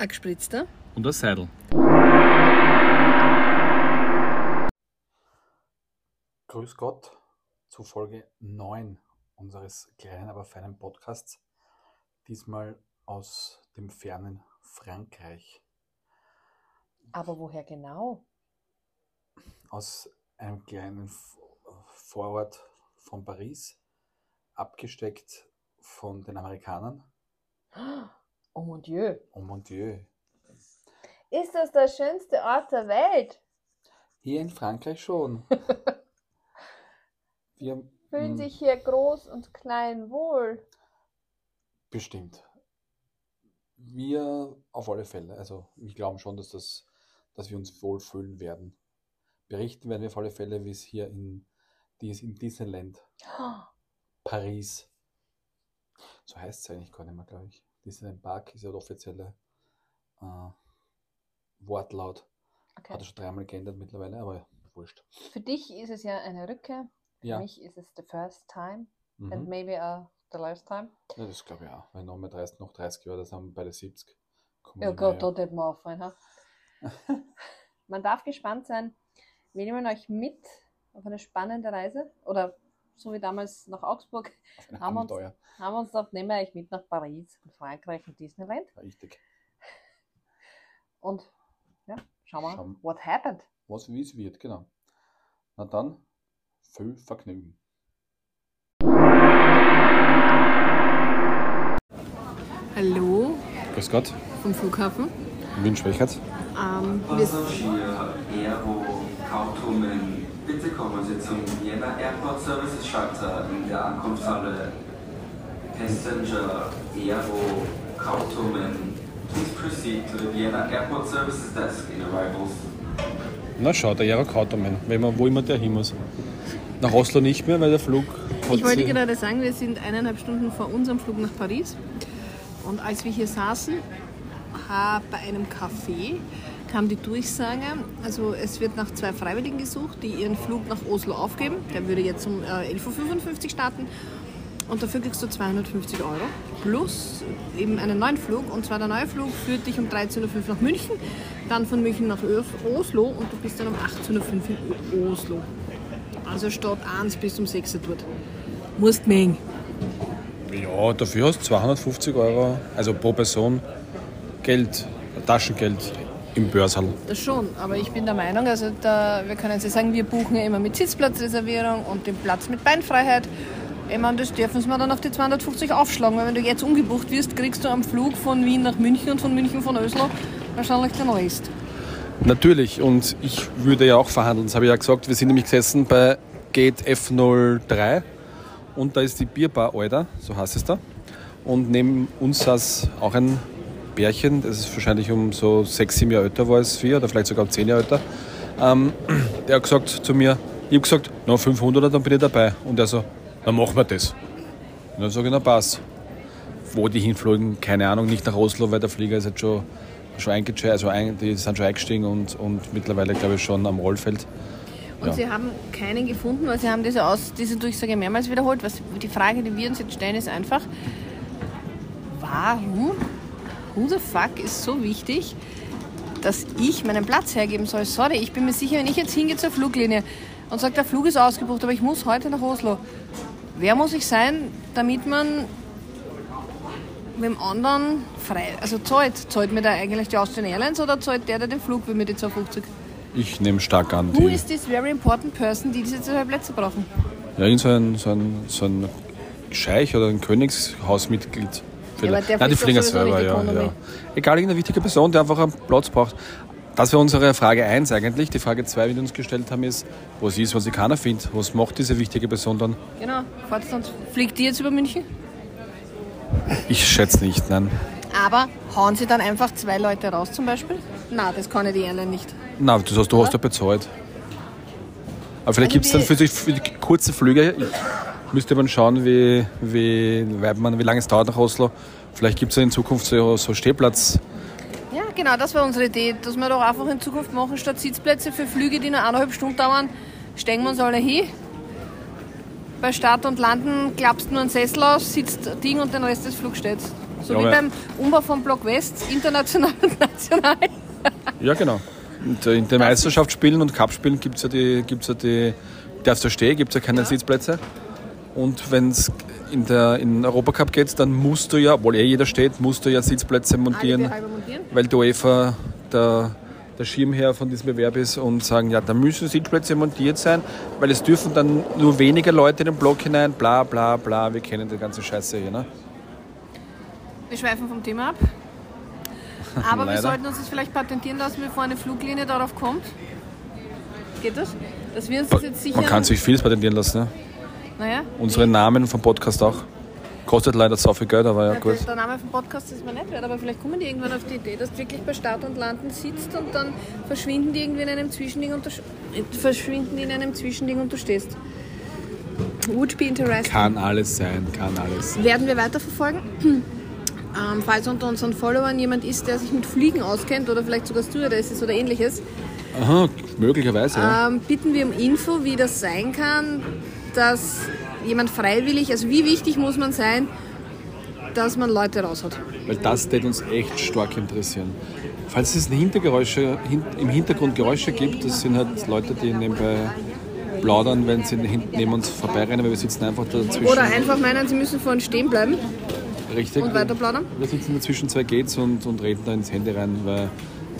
Ein gespritzter. Und ein Seidel. Grüß Gott zu Folge 9 unseres kleinen, aber feinen Podcasts. Diesmal aus dem fernen Frankreich. Aber woher genau? Aus einem kleinen Vorort von Paris, abgesteckt von den Amerikanern. Oh mon Dieu. Oh mon Dieu. Ist das der schönste Ort der Welt? Hier in Frankreich schon. Wir Fühlen mm, sich hier groß und klein wohl. Bestimmt. Wir auf alle Fälle. Also wir glauben schon, dass, das, dass wir uns wohlfühlen werden. Berichten werden wir auf alle Fälle, wie es hier in, dies, in Disneyland Paris, so heißt es eigentlich gar nicht mehr, glaube ich. Disneyland Park ist ja der offizielle äh, Wortlaut. Hat er Okay. schon dreimal geändert mittlerweile, aber wurscht. Für dich ist es ja eine Rückkehr. Für Ja, mich ist es the first time mhm. and maybe uh, the last time. ja das glaube ich auch. Weil noch, mal 30, noch 30 Jahre, das haben wir beide 70. Kommen Ja wir Gott, näher. dort hätte man auffallen. Ha? Man darf gespannt sein. Wir nehmen euch mit auf eine spannende Reise. Oder so wie damals nach Augsburg, haben wir uns- haben wir uns gedacht, nehmen wir euch mit nach Paris und Frankreich und Disneyland. Richtig. Und ja, schauen wir, Schauen. what happened. Was wie es wird, genau. Na dann, viel Vergnügen. Hallo Grüß Gott, vom Flughafen. Wien Schwächert. Ähm, wir, Passagier Aero Kautumen, bitte kommen Sie zum Vienna Airport Services Schalter in der Ankunftshalle. Passenger Aero Kautumen, please proceed to the Vienna Airport Services Desk in arrivals. Na schau, der wenn man, wo immer der hin muss. Nach Oslo nicht mehr, weil der Flug hat ich wollte gerade sagen, wir sind eineinhalb Stunden vor unserem Flug nach Paris. Und als wir hier saßen, bei einem Café, kam die Durchsage, also es wird nach zwei Freiwilligen gesucht, die ihren Flug nach Oslo aufgeben. Der würde jetzt um äh, 11.55 Uhr starten. Und dafür kriegst du 250 Euro plus eben einen neuen Flug. Und zwar der neue Flug führt dich um 13.05 Uhr nach München, dann von München nach Os- Oslo und du bist dann um 18.05 Uhr in Oslo. Also statt 1 bis um 6 Uhr dort. Musst mengen. Ja, dafür hast du 250 Euro, also pro Person, Geld, Taschengeld im Börsal. Das schon, aber ich bin der Meinung, also da, wir können jetzt sagen, wir buchen ja immer mit Sitzplatzreservierung und den Platz mit Beinfreiheit. Ich meine, das dürfen wir dann auf die 250 aufschlagen, weil wenn du jetzt umgebucht wirst, kriegst du am Flug von Wien nach München und von München von Oslo wahrscheinlich den Rest. Natürlich, und ich würde ja auch verhandeln, das habe ich ja gesagt. Wir sind nämlich gesessen bei Gate F03 und da ist die Bierbar Alter, so heißt es da. Und neben uns saß auch ein Bärchen, das ist wahrscheinlich um so sechs, sieben Jahre älter war als wir oder vielleicht sogar um zehn Jahre älter. Ähm, der hat gesagt zu mir, ich habe gesagt, na 500, dann bin ich dabei. Und er so, dann machen wir das. Und dann sage ich, na passt. Wo die hinflogen, keine Ahnung, nicht nach Oslo, weil der Flieger ist jetzt schon, schon eingecheckt, also ein, die sind schon eingestiegen und, und mittlerweile, glaube ich, schon am Rollfeld. Und Ja. sie haben keinen gefunden, weil sie haben diese, Aus, diese Durchsage mehrmals wiederholt. Was, die Frage, die wir uns jetzt stellen, ist einfach, warum, who the fuck ist so wichtig, dass ich meinen Platz hergeben soll? Sorry, ich bin mir sicher, wenn ich jetzt hingehe zur Fluglinie und sage, der Flug ist ausgebucht, aber ich muss heute nach Oslo. Wer muss ich sein, damit man mit dem anderen frei, also zahlt? Zahlt mir da eigentlich die Austrian Airlines oder zahlt der, der den Flug will mit den 250? Ich nehme stark an. Who is this very important person, die diese zwei Plätze brauchen? ja, irgend so ein, so, ein, so ein Scheich oder ein Königshausmitglied. Ja, aber der Nein, die fliegen selber, ja, ja. Egal, irgendeine wichtige Person, die einfach einen Platz braucht. Das wäre unsere Frage 1 eigentlich. Die Frage 2, die wir uns gestellt haben, ist, was ist, was ich keiner findet? Was macht diese wichtige Person dann? Genau, Fortstand. Fliegt die jetzt über München? Ich schätze nicht, nein. Aber hauen sie dann einfach zwei Leute raus zum Beispiel? Na, das kann ja die nicht. Nein, du hast, du hast ja bezahlt. Aber vielleicht Also gibt es dann für die, für die kurzen Flüge, ich müsste man schauen, wie, wie, wie lange es dauert nach Oslo. Vielleicht gibt es in Zukunft so, so Stehplatz. Ja, genau, das war unsere Idee, dass wir doch einfach in Zukunft machen, statt Sitzplätze für Flüge, die nur eineinhalb Stunden dauern, steigen wir uns alle hin. Bei Start und Landen klappst du nur einen Sessel aus, sitzt Ding und den Rest des Flugs steht. So Ja, wie beim Umbau von Block West, international und national. Ja, genau. Und äh, in den Meisterschaftsspielen und Cupspielen gibt es ja die, gibt's ja die, darfst du stehen, gibt es ja keine Sitzplätze. Und wenn es in der in den Europacup geht, dann musst du ja, obwohl eh jeder steht, musst du ja Sitzplätze montieren, montieren. weil die UEFA der, der Schirmherr von diesem Bewerb ist und sagen, ja, da müssen Sitzplätze montiert sein, weil es dürfen dann nur weniger Leute in den Block hinein, bla bla bla, wir kennen die ganze Scheiße hier. Ne? Wir schweifen vom Thema ab. Aber wir sollten uns das vielleicht patentieren lassen, bevor eine Fluglinie darauf kommt. Geht das? Dass wir uns das jetzt sicher. Man kann sich vieles patentieren lassen. Ne? Naja, Unsere Namen vom Podcast auch. Kostet leider so viel Geld, aber ja Ja, gut. Der Name vom Podcast ist mir nicht wert, aber vielleicht kommen die irgendwann auf die Idee, dass du wirklich bei Start und Landen sitzt und dann verschwinden die irgendwie in einem Zwischending und du, verschwinden in einem Zwischending und du stehst. Would be interesting. Kann alles sein, kann alles sein. Werden wir weiterverfolgen. Ähm, falls unter unseren Followern jemand ist, der sich mit Fliegen auskennt oder vielleicht sogar Stewardess ist oder ähnliches, Aha, möglicherweise. Ja. ähm, bitten wir um Info, wie das sein kann, dass jemand freiwillig, also wie wichtig muss man sein, dass man Leute raushaut. Weil das wird uns echt stark interessieren. Falls es Hintergeräusche, hin, im Hintergrund Geräusche gibt, das sind halt Leute, die nebenbei plaudern, wenn sie hinten neben uns vorbeirennen, weil wir sitzen einfach dazwischen. Oder einfach meinen, sie müssen vorhin stehen bleiben Richtig. und weiter plaudern. Wir sitzen dazwischen zwei Gates und, und reden da ins Handy rein, weil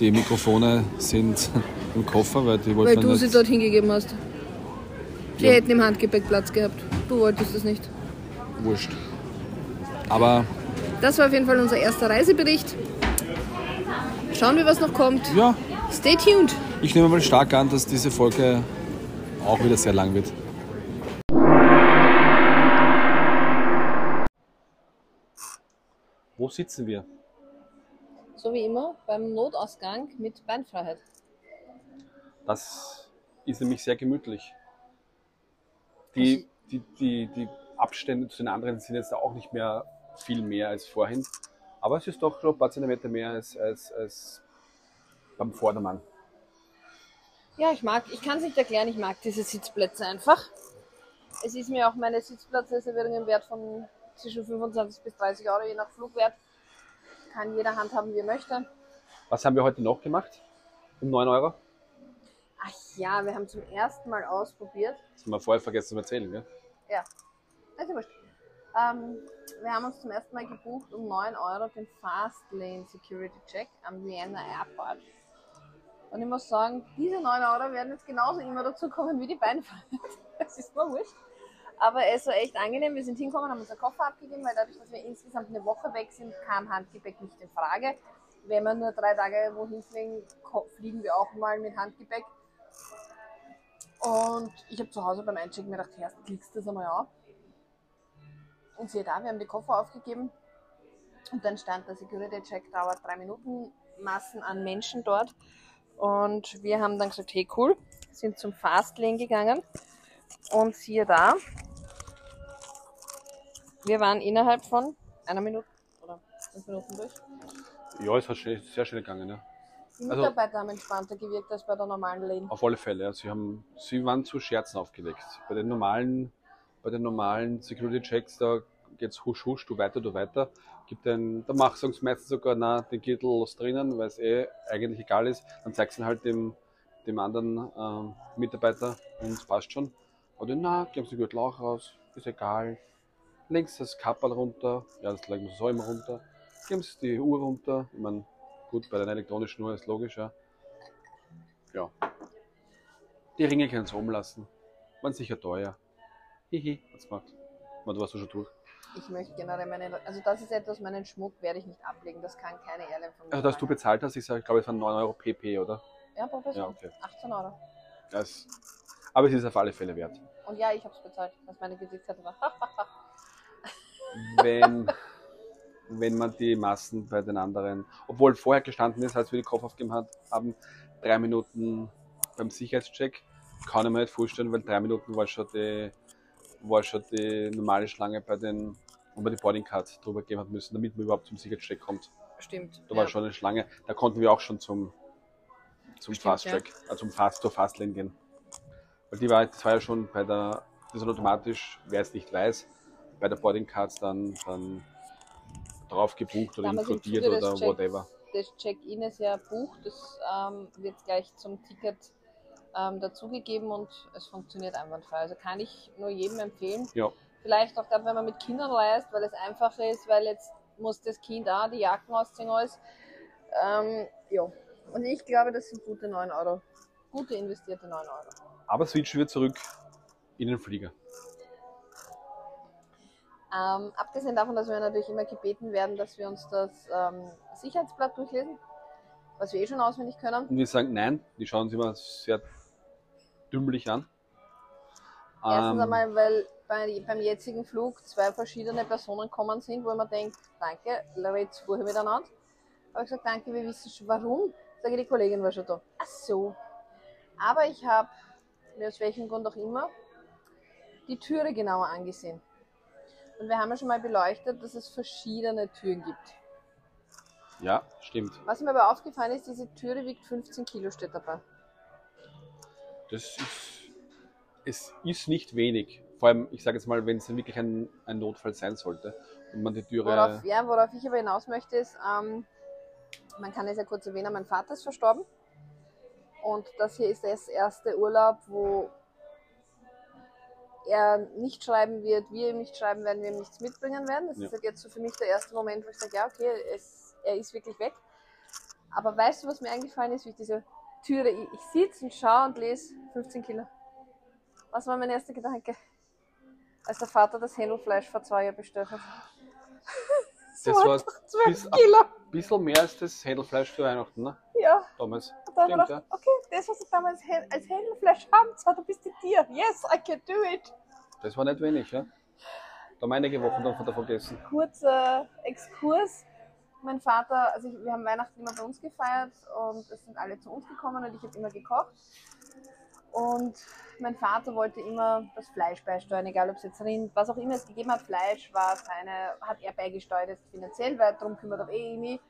die Mikrofone sind im Koffer, weil die wollten Weil du sie dort hingegeben hast. Ja. hätten im Handgepäck Platz gehabt. Du wolltest es nicht. wurscht. Aber Das war auf jeden Fall unser erster Reisebericht. Schauen wir, was noch kommt. ja, Stay tuned. ich nehme mal stark an, dass diese Folge auch wieder sehr lang wird. Wo sitzen wir? So wie immer beim Notausgang mit Beinfreiheit. Das ist nämlich sehr gemütlich. Die, die, die, die Abstände zu den anderen sind jetzt auch nicht mehr viel mehr als vorhin. Aber es ist doch schon ein paar Zentimeter mehr als, als, als beim Vordermann. Ja, ich mag, ich kann es nicht erklären, ich mag diese Sitzplätze einfach. Es ist mir auch meine Sitzplatzreservierung im Wert von zwischen 25 bis 30 Euro, je nach Flugwert. Kann jeder handhaben, wie er möchte. Was haben wir heute noch gemacht? Um 9 Euro? Ach ja, wir haben zum ersten Mal ausprobiert. Das haben wir vorher vergessen zu erzählen. Gell? Ja, ja wurscht. Ähm, wir haben uns zum ersten Mal gebucht um 9 Euro den Fastlane Security Check am Vienna Airport. Und ich muss sagen, diese 9 Euro werden jetzt genauso immer dazu kommen wie die Beinfreiheit. Das ist mir wurscht. Aber es war echt angenehm. Wir sind hingekommen, haben unser Koffer abgegeben, weil dadurch, dass wir insgesamt eine Woche weg sind, kam Handgepäck nicht in Frage. Wenn wir nur drei Tage wohin fliegen, fliegen wir auch mal mit Handgepäck. Und ich habe zu Hause beim Einchecken mir gedacht, erst klickst du das einmal auf. Und siehe da, wir haben die Koffer aufgegeben. Und dann stand der Security-Check dauert drei Minuten, Massen an Menschen dort. Und wir haben dann gesagt, hey cool, sind zum Fastlane gegangen. Und siehe da, wir waren innerhalb von einer Minute oder fünf Minuten durch. Ja, es hat schnell, sehr schnell gegangen. Ja. Die Also- Mitarbeiter haben entspannter gewirkt als bei der normalen Lane. Auf alle Fälle. Ja. Sie, haben, sie waren zu Scherzen aufgelegt. Bei den normalen, bei den normalen Security-Checks, da geht's husch husch, du weiter, du weiter. Gibt ein, da machst du meistens sogar, na, den Gürtel lass drinnen, weil es eh eigentlich egal ist. Dann zeigst du ihn halt dem, dem anderen ähm, Mitarbeiter und es passt schon. Oder na, geben sie den Gürtel auch raus, ist egal. Längst das Kapperl runter, ja, das legen wir so immer runter. Geben sie die Uhr runter. Ich meine, gut, bei der elektronischen Uhr ist logisch, ja. Ja. Die Ringe können sie umlassen. Waren sicher teuer. Hihi, hat's gemacht. Man, du warst du schon durch. Ich möchte generell meine, also das ist etwas, meinen Schmuck werde ich nicht ablegen. Das kann keine Airline von mir. Also, dass du bezahlt hast, ich, sag, ich glaube, es waren 9 Euro PP, oder? Ja, Professor. Ja, okay. 18 Euro. Das, aber es ist auf alle Fälle wert. Und ja, ich habe es bezahlt, was meine Gesichtskarte war. Wenn, wenn man die Massen bei den anderen, obwohl vorher gestanden ist, als wir die Kopf aufgegeben haben, drei Minuten beim Sicherheitscheck, kann ich mir nicht vorstellen, weil drei Minuten war schon die, war schon die normale Schlange bei den, wo man die Boardingcard drüber geben hat müssen, damit man überhaupt zum Sicherheitscheck kommt. Stimmt. Da ja. war schon eine Schlange. Da konnten wir auch schon zum, zum Stimmt, Fast Track, äh, zum Fast zur Fastlane gehen. Weil die war, das war ja schon bei der, das ist automatisch, wer es nicht weiß, bei der Boarding Cards dann, dann drauf gebucht oder Damals inkludiert oder Checks. whatever. Das Check-in ist ja bucht, das ähm, wird gleich zum Ticket ähm, dazugegeben und es funktioniert einwandfrei. Also kann ich nur jedem empfehlen. Ja. Vielleicht auch gerade, wenn man mit Kindern reist, weil es einfacher ist, weil jetzt muss das Kind auch die Jacken ausziehen alles. Ähm, ja. Und ich glaube, das sind gute 9 Euro. Gute investierte 9 Euro. Aber switchen wir zurück in den Flieger. Ähm, abgesehen davon, dass wir natürlich immer gebeten werden, dass wir uns das ähm, Sicherheitsblatt durchlesen, was wir eh schon auswendig können. Und wir sagen nein, die schauen sich immer sehr dümmlich an. Erstens Ähm, einmal, weil bei, beim jetzigen Flug zwei verschiedene Personen kommen sind, wo mir denke, danke, red's vorher miteinander. Aber ich gesagt, danke, wir wissen schon warum. Sage die Kollegin war schon da. Ach so. Aber ich habe mir aus welchem Grund auch immer die Türe genauer angesehen. Und wir haben ja schon mal beleuchtet, dass es verschiedene Türen gibt. ja, stimmt. Was mir aber aufgefallen ist, diese Türe wiegt 15 Kilo, steht dabei. Das ist, es ist nicht wenig. Vor allem, ich sage jetzt mal, wenn es wirklich ein, ein Notfall sein sollte und man die Türe. Worauf, ja, worauf ich aber hinaus möchte, ist, ähm, man kann es ja kurz erwähnen, mein Vater ist verstorben. Und das hier ist das erste Urlaub, wo er nicht schreiben wird, wir ihm nicht schreiben werden, wir ihm nichts mitbringen werden. Das Ja. ist halt jetzt so für mich der erste Moment, wo ich sage, ja, okay, es, er ist wirklich weg. Aber weißt du, was mir eingefallen ist, wie ich diese Türe, ich, ich sitze und schaue und lese 15 Kilo. Was war mein erster Gedanke? Als der Vater das Händelfleisch vor zwei Jahren bestellt hat. Das war einfach 12 bis- Kilo. Ein bisschen mehr als das Händelfleisch für Weihnachten, ne? Ja. Damals. Und da haben wir Stimmt, gedacht, okay, das, was ich damals als Händelfleisch haben, so, du bist die Tier. Yes, I can do it. Das war nicht wenig, ja? Da haben einige Wochen davon gegessen. Kurzer Exkurs. Mein Vater, also ich, wir haben Weihnachten immer bei uns gefeiert und es sind alle zu uns gekommen und ich habe immer gekocht. Und mein Vater wollte immer das Fleisch beisteuern, egal ob es jetzt Rind, was auch immer es gegeben hat, Fleisch war seine, hat er beigesteuert jetzt finanziell, weil darum kümmert auch eh mich.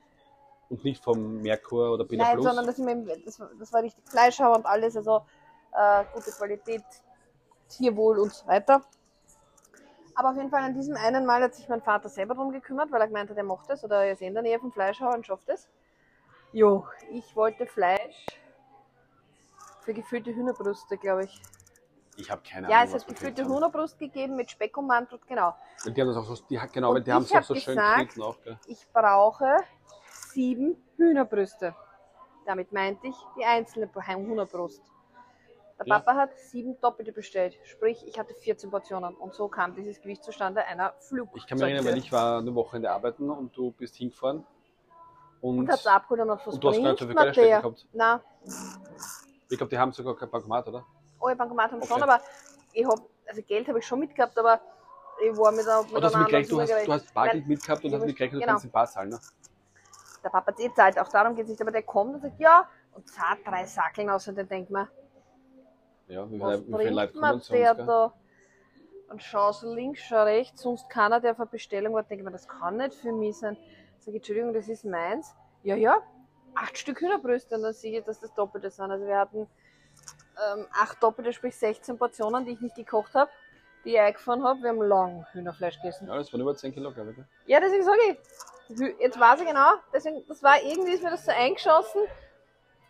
Und nicht vom Merkur oder Beta Nein, Plus. sondern das, das, war- das war richtig Fleischhauer und alles, also äh, gute Qualität, Tierwohl und so weiter. Aber auf jeden Fall an diesem einen Mal hat sich mein Vater selber drum gekümmert, weil er gemeint hat, er macht das oder er ist in der Nähe vom Fleischhauer und schafft es. Jo, ich wollte Fleisch für gefüllte Hühnerbrüste, glaube ich. ich habe keine Ja, Ahnung. es was hat gefüllte. Hühnerbrust gegeben mit Speck ummantelt, genau. Und die haben das auch so, die, genau, Und die haben es auch so schön gesagt- geschnitten auch, gell? Ich brauche sieben Hühnerbrüste. Damit meinte ich die einzelne Hühnerbrust. Der Ja. Papa hat sieben doppelte bestellt, sprich ich hatte 14 Portionen und so kam dieses Gewicht zustande einer Flug. Ich kann mich erinnern, weil ich war eine Wochenende arbeiten und du bist hingefahren. Und, und hat's abgeholt und noch was und du hast gar nicht so viel Geld der? gehabt. Na, Ich glaube, die haben sogar kein Bankomat, oder? oh, Bankomat haben Okay. schon, aber ich hab, also Geld habe ich schon mitgehabt, aber ich war mit, einer- mit Oder hast du du hast, du hast Bargeld Nein, mitgehabt und hast mitgerechnet, du genau. kannst den Bar zahlen, ne? Der Papa hat eh zahlt, auch darum geht es nicht, aber der kommt und sagt, ja, und zahlt drei Sackeln aus und dann denkt man, Ja, wie, was wie Leute bringt man der gell? da? Und schau so links, schau rechts, sonst keiner, der auf eine Bestellung war, denkt man, das kann nicht für mich sein. Sag ich, Entschuldigung, das ist meins. Ja, ja, acht Stück Hühnerbrüste und dann sehe ich, dass das Doppelte sind. Also wir hatten ähm, acht Doppelte, sprich 16 Portionen, die ich nicht gekocht habe, die ich eingefahren habe. Wir haben lang Hühnerfleisch gegessen. Ja, das waren über 10 Kilo, glaube ich. gell? Ja, deswegen sage ich, jetzt weiß ich genau, deswegen, das war irgendwie, ist mir das so eingeschossen,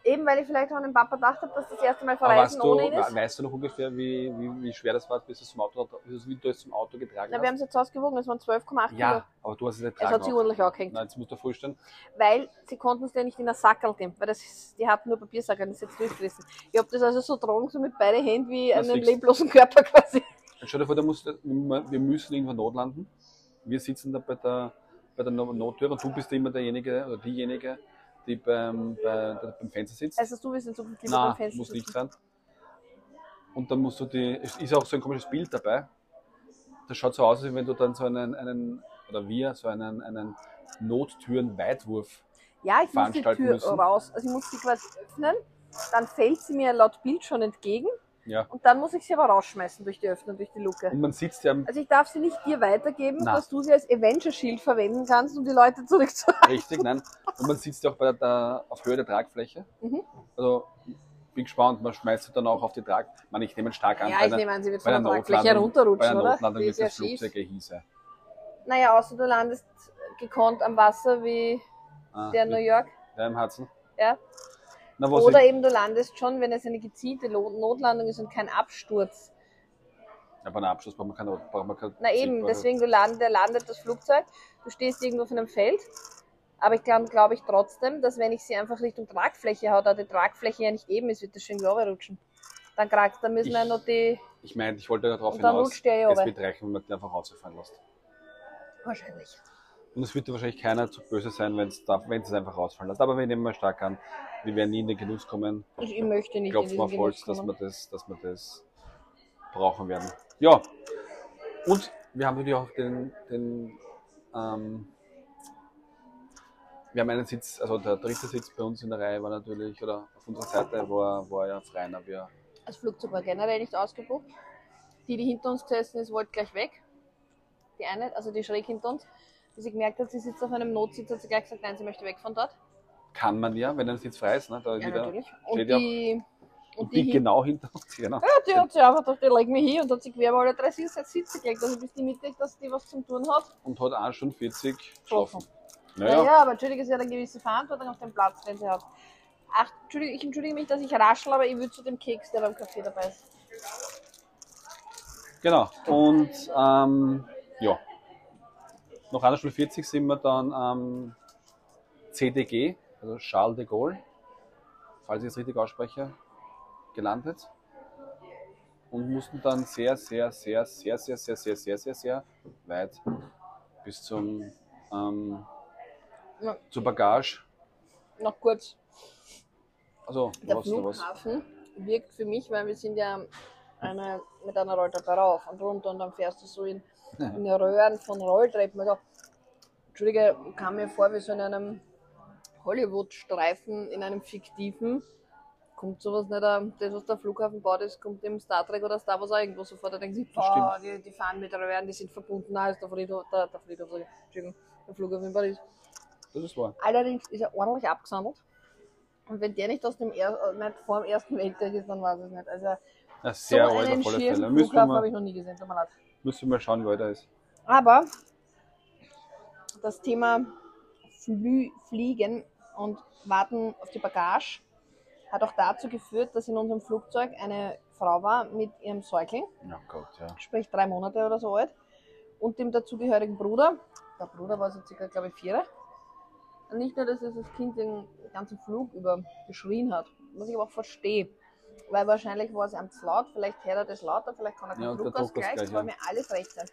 eben weil ich vielleicht auch an den Papa gedacht habe, dass das erste Mal Aber weißt verreisen du, ohne ihn ist. weißt du noch ungefähr, wie, wie, wie schwer das war, bis du es zum Auto, bis du es zum Auto getragen Na, wir haben hast? es jetzt ausgewogen, es waren 12,8 Kilo. Ja, aber du hast es nicht Es tragen. hat sich auch. ordentlich angehängt. Nein, jetzt musst du vorstellen, Weil sie konnten es ja nicht in ein Sackerl geben, weil das ist, die hatten nur Papiersackerl, das ist jetzt durchgerissen. Ich habe das also so tragen, so mit beiden Händen wie Das einen leblosen Körper quasi. stell dir vor, da musst, du- wir müssen irgendwo notlanden. Wir sitzen da bei der, bei der No- Nottür und du bist immer derjenige oder diejenige, die beim, bei, beim Fenster sitzt. Also du wirst in Zukunft lieber Nein, beim Fenster muss nicht sein. Und dann musst du die, es ist auch so ein komisches Bild dabei. Das schaut so aus, als wenn du dann so einen, einen oder wir, so einen, einen Nottüren-Weitwurf. Ja, ich muss die Tür müssen. raus, also ich muss sie quasi öffnen, dann fällt sie mir laut Bild schon entgegen Ja. und dann muss ich sie aber rausschmeißen durch die Öffnung, durch die Luke. Und man sitzt ja Also ich darf sie nicht dir weitergeben, Na. dass du sie als Avenger-Schild verwenden kannst, um die Leute zurückzuhalten. richtig, nein. Und man sitzt ja auch bei der, der, auf Höhe der Tragfläche. Mhm. Also bin gespannt, man schmeißt sie dann auch auf die Trag. Ich meine, ich nehme stark an, Ja, bei ich nehme an, sie wird bei von der Tragfläche Notlandung- bei herunterrutschen, der oder? Notlandung wird das. Flugzeug hieße. Naja, außer du landest gekonnt am Wasser wie Ah, der New York. Ja, im Hudson. Ja. Na, Oder ich, eben du landest schon, wenn es eine gezielte Notlandung ist und kein Absturz. ja, bei einem Abschluss braucht man keine, braucht man keine Na eben, deswegen du land, der landet das Flugzeug, du stehst irgendwo auf einem Feld. Aber ich glaube glaub ich trotzdem, dass wenn ich sie einfach Richtung Tragfläche hau, da die Tragfläche ja nicht eben ist, wird das schön rutschen. Dann kragst, dann müssen wir Ich- noch die. Ich meine, ich wollte darauf hinaus, rutscht der ja es wird reichen, wenn man den einfach rausfallen lässt. Wahrscheinlich. Und es wird dir wahrscheinlich keiner zu böse sein, wenn es einfach rausfallen lässt. Aber wir nehmen mal stark an, wir werden nie in den Genuss kommen. Ich, ich möchte nicht Klopfen in Holz, dass wir, das, dass wir das brauchen werden. Ja, und wir haben natürlich auch den, den ähm, wir haben einen Sitz, also der dritte Sitz bei uns in der Reihe war natürlich, oder auf unserer Seite war, war ja Freiner. Wir, Das Flugzeug war generell nicht ausgebucht. Die, die hinter uns gesessen ist, wollte gleich weg. Die eine, also die schräg hinter uns. Wie sie gemerkt hat, sie sitzt auf einem Notsitz, hat sie gleich gesagt, nein, sie möchte weg von dort. kann man ja, wenn ein Sitz frei ist, ne, da Ja, natürlich. Und die, und und die, die, genau hinter uns, genau. Ja, die hat sich einfach gedacht, die legen mich hin und hat sich quer alle drei Sitze Sitze gelegt. Also bis die Mitte, dass die was zum tun hat. Und hat 1 Stunde 40 Schlafen. geschlafen. Ja, Naja, ja, aber entschuldige, sie hat eine gewisse Verantwortung auf dem Platz, den sie hat. Ach, entschuldige, ich entschuldige mich, dass ich raschel, aber ich würde zu dem Keks, der beim Kaffee dabei ist. genau. Und ähm, ja, nach 1 Stunde 40 sind wir dann am CDG, also Charles de Gaulle, falls ich es richtig ausspreche, gelandet. Und mussten dann sehr, sehr, sehr, sehr, sehr, sehr, sehr, sehr, sehr, sehr weit bis zum ähm, Ja. zur Bagage. Noch kurz. Also, Der was, da was? Flughafen wirkt für mich, weil wir sind ja eine, mit einer Rolltreppe rauf und runter und dann fährst du so in, in Röhren von Rolltreppen. Also, Entschuldige, kam mir vor wie so in einem Hollywood-Streifen, in einem fiktiven. Kommt sowas nicht, das was der Flughafen baut, das kommt im Star Trek oder Star Wars auch irgendwo sofort. Da denken sie, boah, die, die fahren mit Röhren, die sind verbunden, da ist der Friedhof, der, der Friedhof, Entschuldigung, der Flughafen in Paris. Das ist wahr. Allerdings ist er ordentlich abgesandelt. Und wenn der nicht aus dem er äh, nicht vor dem Ersten Weltkrieg ist, dann weiß ich nicht. Also Ja, so sehr alt einen wir, Flughafen habe ich noch nie gesehen, tut mir leid. Müssen wir mal schauen, wie alt er ist. Aber das Thema Flü Fliegen und Warten auf die Bagage hat auch dazu geführt, dass in unserem Flugzeug eine Frau war mit ihrem Säugling, Ja Gott, ja. sprich drei Monate oder so alt, und dem dazugehörigen Bruder. Der Bruder war so circa, glaube ich, vier. Und nicht nur, dass das Kind den ganzen Flug über geschrien hat, was ich aber auch verstehe. Weil wahrscheinlich war es zu laut, vielleicht hört er das lauter, vielleicht kann er Ja, keinen und der Druckausgleich, Druckausgleich, das soll ja. mir alles recht sein.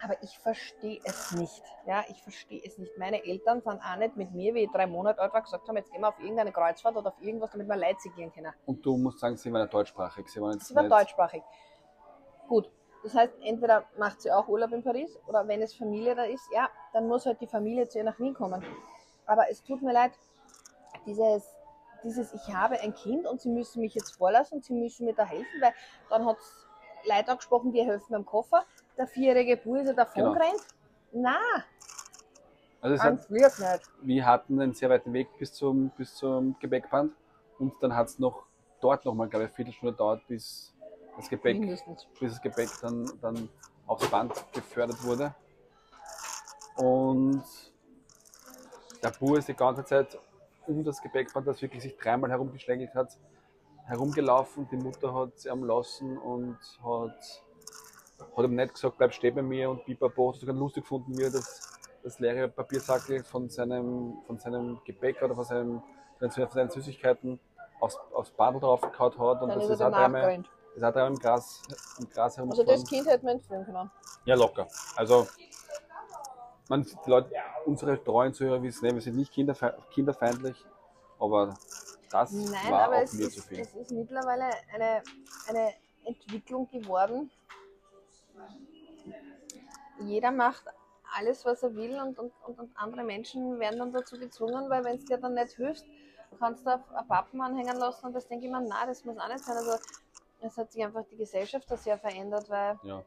Aber ich verstehe es nicht. Ja, ich verstehe es nicht. Meine Eltern sind auch nicht mit mir, wie ich drei Monate alt war, gesagt haben, jetzt gehen wir auf irgendeine Kreuzfahrt oder auf irgendwas, damit wir Leipzig gehen können. Und du musst sagen, sie waren ja deutschsprachig. Sie waren Sie war nicht, deutschsprachig. Gut. Das heißt, entweder macht sie auch Urlaub in Paris oder wenn es Familie da ist, ja, dann muss halt die Familie zu ihr nach Wien kommen. Aber es tut mir leid, dieses, dieses ich habe ein Kind und sie müssen mich jetzt vorlassen und sie müssen mir da helfen, weil dann hat es Leute angesprochen, die helfen beim Koffer. Der vierjährige Bub ist ja davon Genau. gerannt. Na, Also hat, nicht. wir hatten einen sehr weiten Weg bis zum, bis zum Gepäckband und dann hat es noch dort nochmal, glaube ich, eine Viertelstunde gedauert, bis das Gepäck, bis das Gepäck dann, dann aufs Band gefördert wurde. Und der Bur ist die ganze Zeit um das Gepäckband, das wirklich sich dreimal herumgeschlängelt hat, herumgelaufen. Die Mutter hat sie am lassen und hat, hat ihm nicht gesagt, bleib stehen bei mir und Pipapo. Hat sogar lustig gefunden, er das, das leere Papiersackel von seinem, von seinem Gepäck oder von, seinem, von seinen Süßigkeiten aufs, aufs Band draufgehauen hat. Und Dann das ist er auch dreimal, ist auch dreimal im Gras, im Gras Also herumgefahren. das Kind hätte man entführen können. Ja, locker. Also, man, die Leute, unsere treuen Zuhörer wissen, wir sind nicht kinderfe kinderfeindlich, aber das Nein, war aber auch mir ist, zu viel. es ist mittlerweile eine, eine Entwicklung geworden. Jeder macht alles, was er will und, und, und, andere Menschen werden dann dazu gezwungen, weil wenn es dir dann nicht hilft, kannst du auf ein Pappen anhängen lassen und das denke ich mir, na, das muss auch nicht sein. Also es hat sich einfach die Gesellschaft da sehr verändert, weil Ja.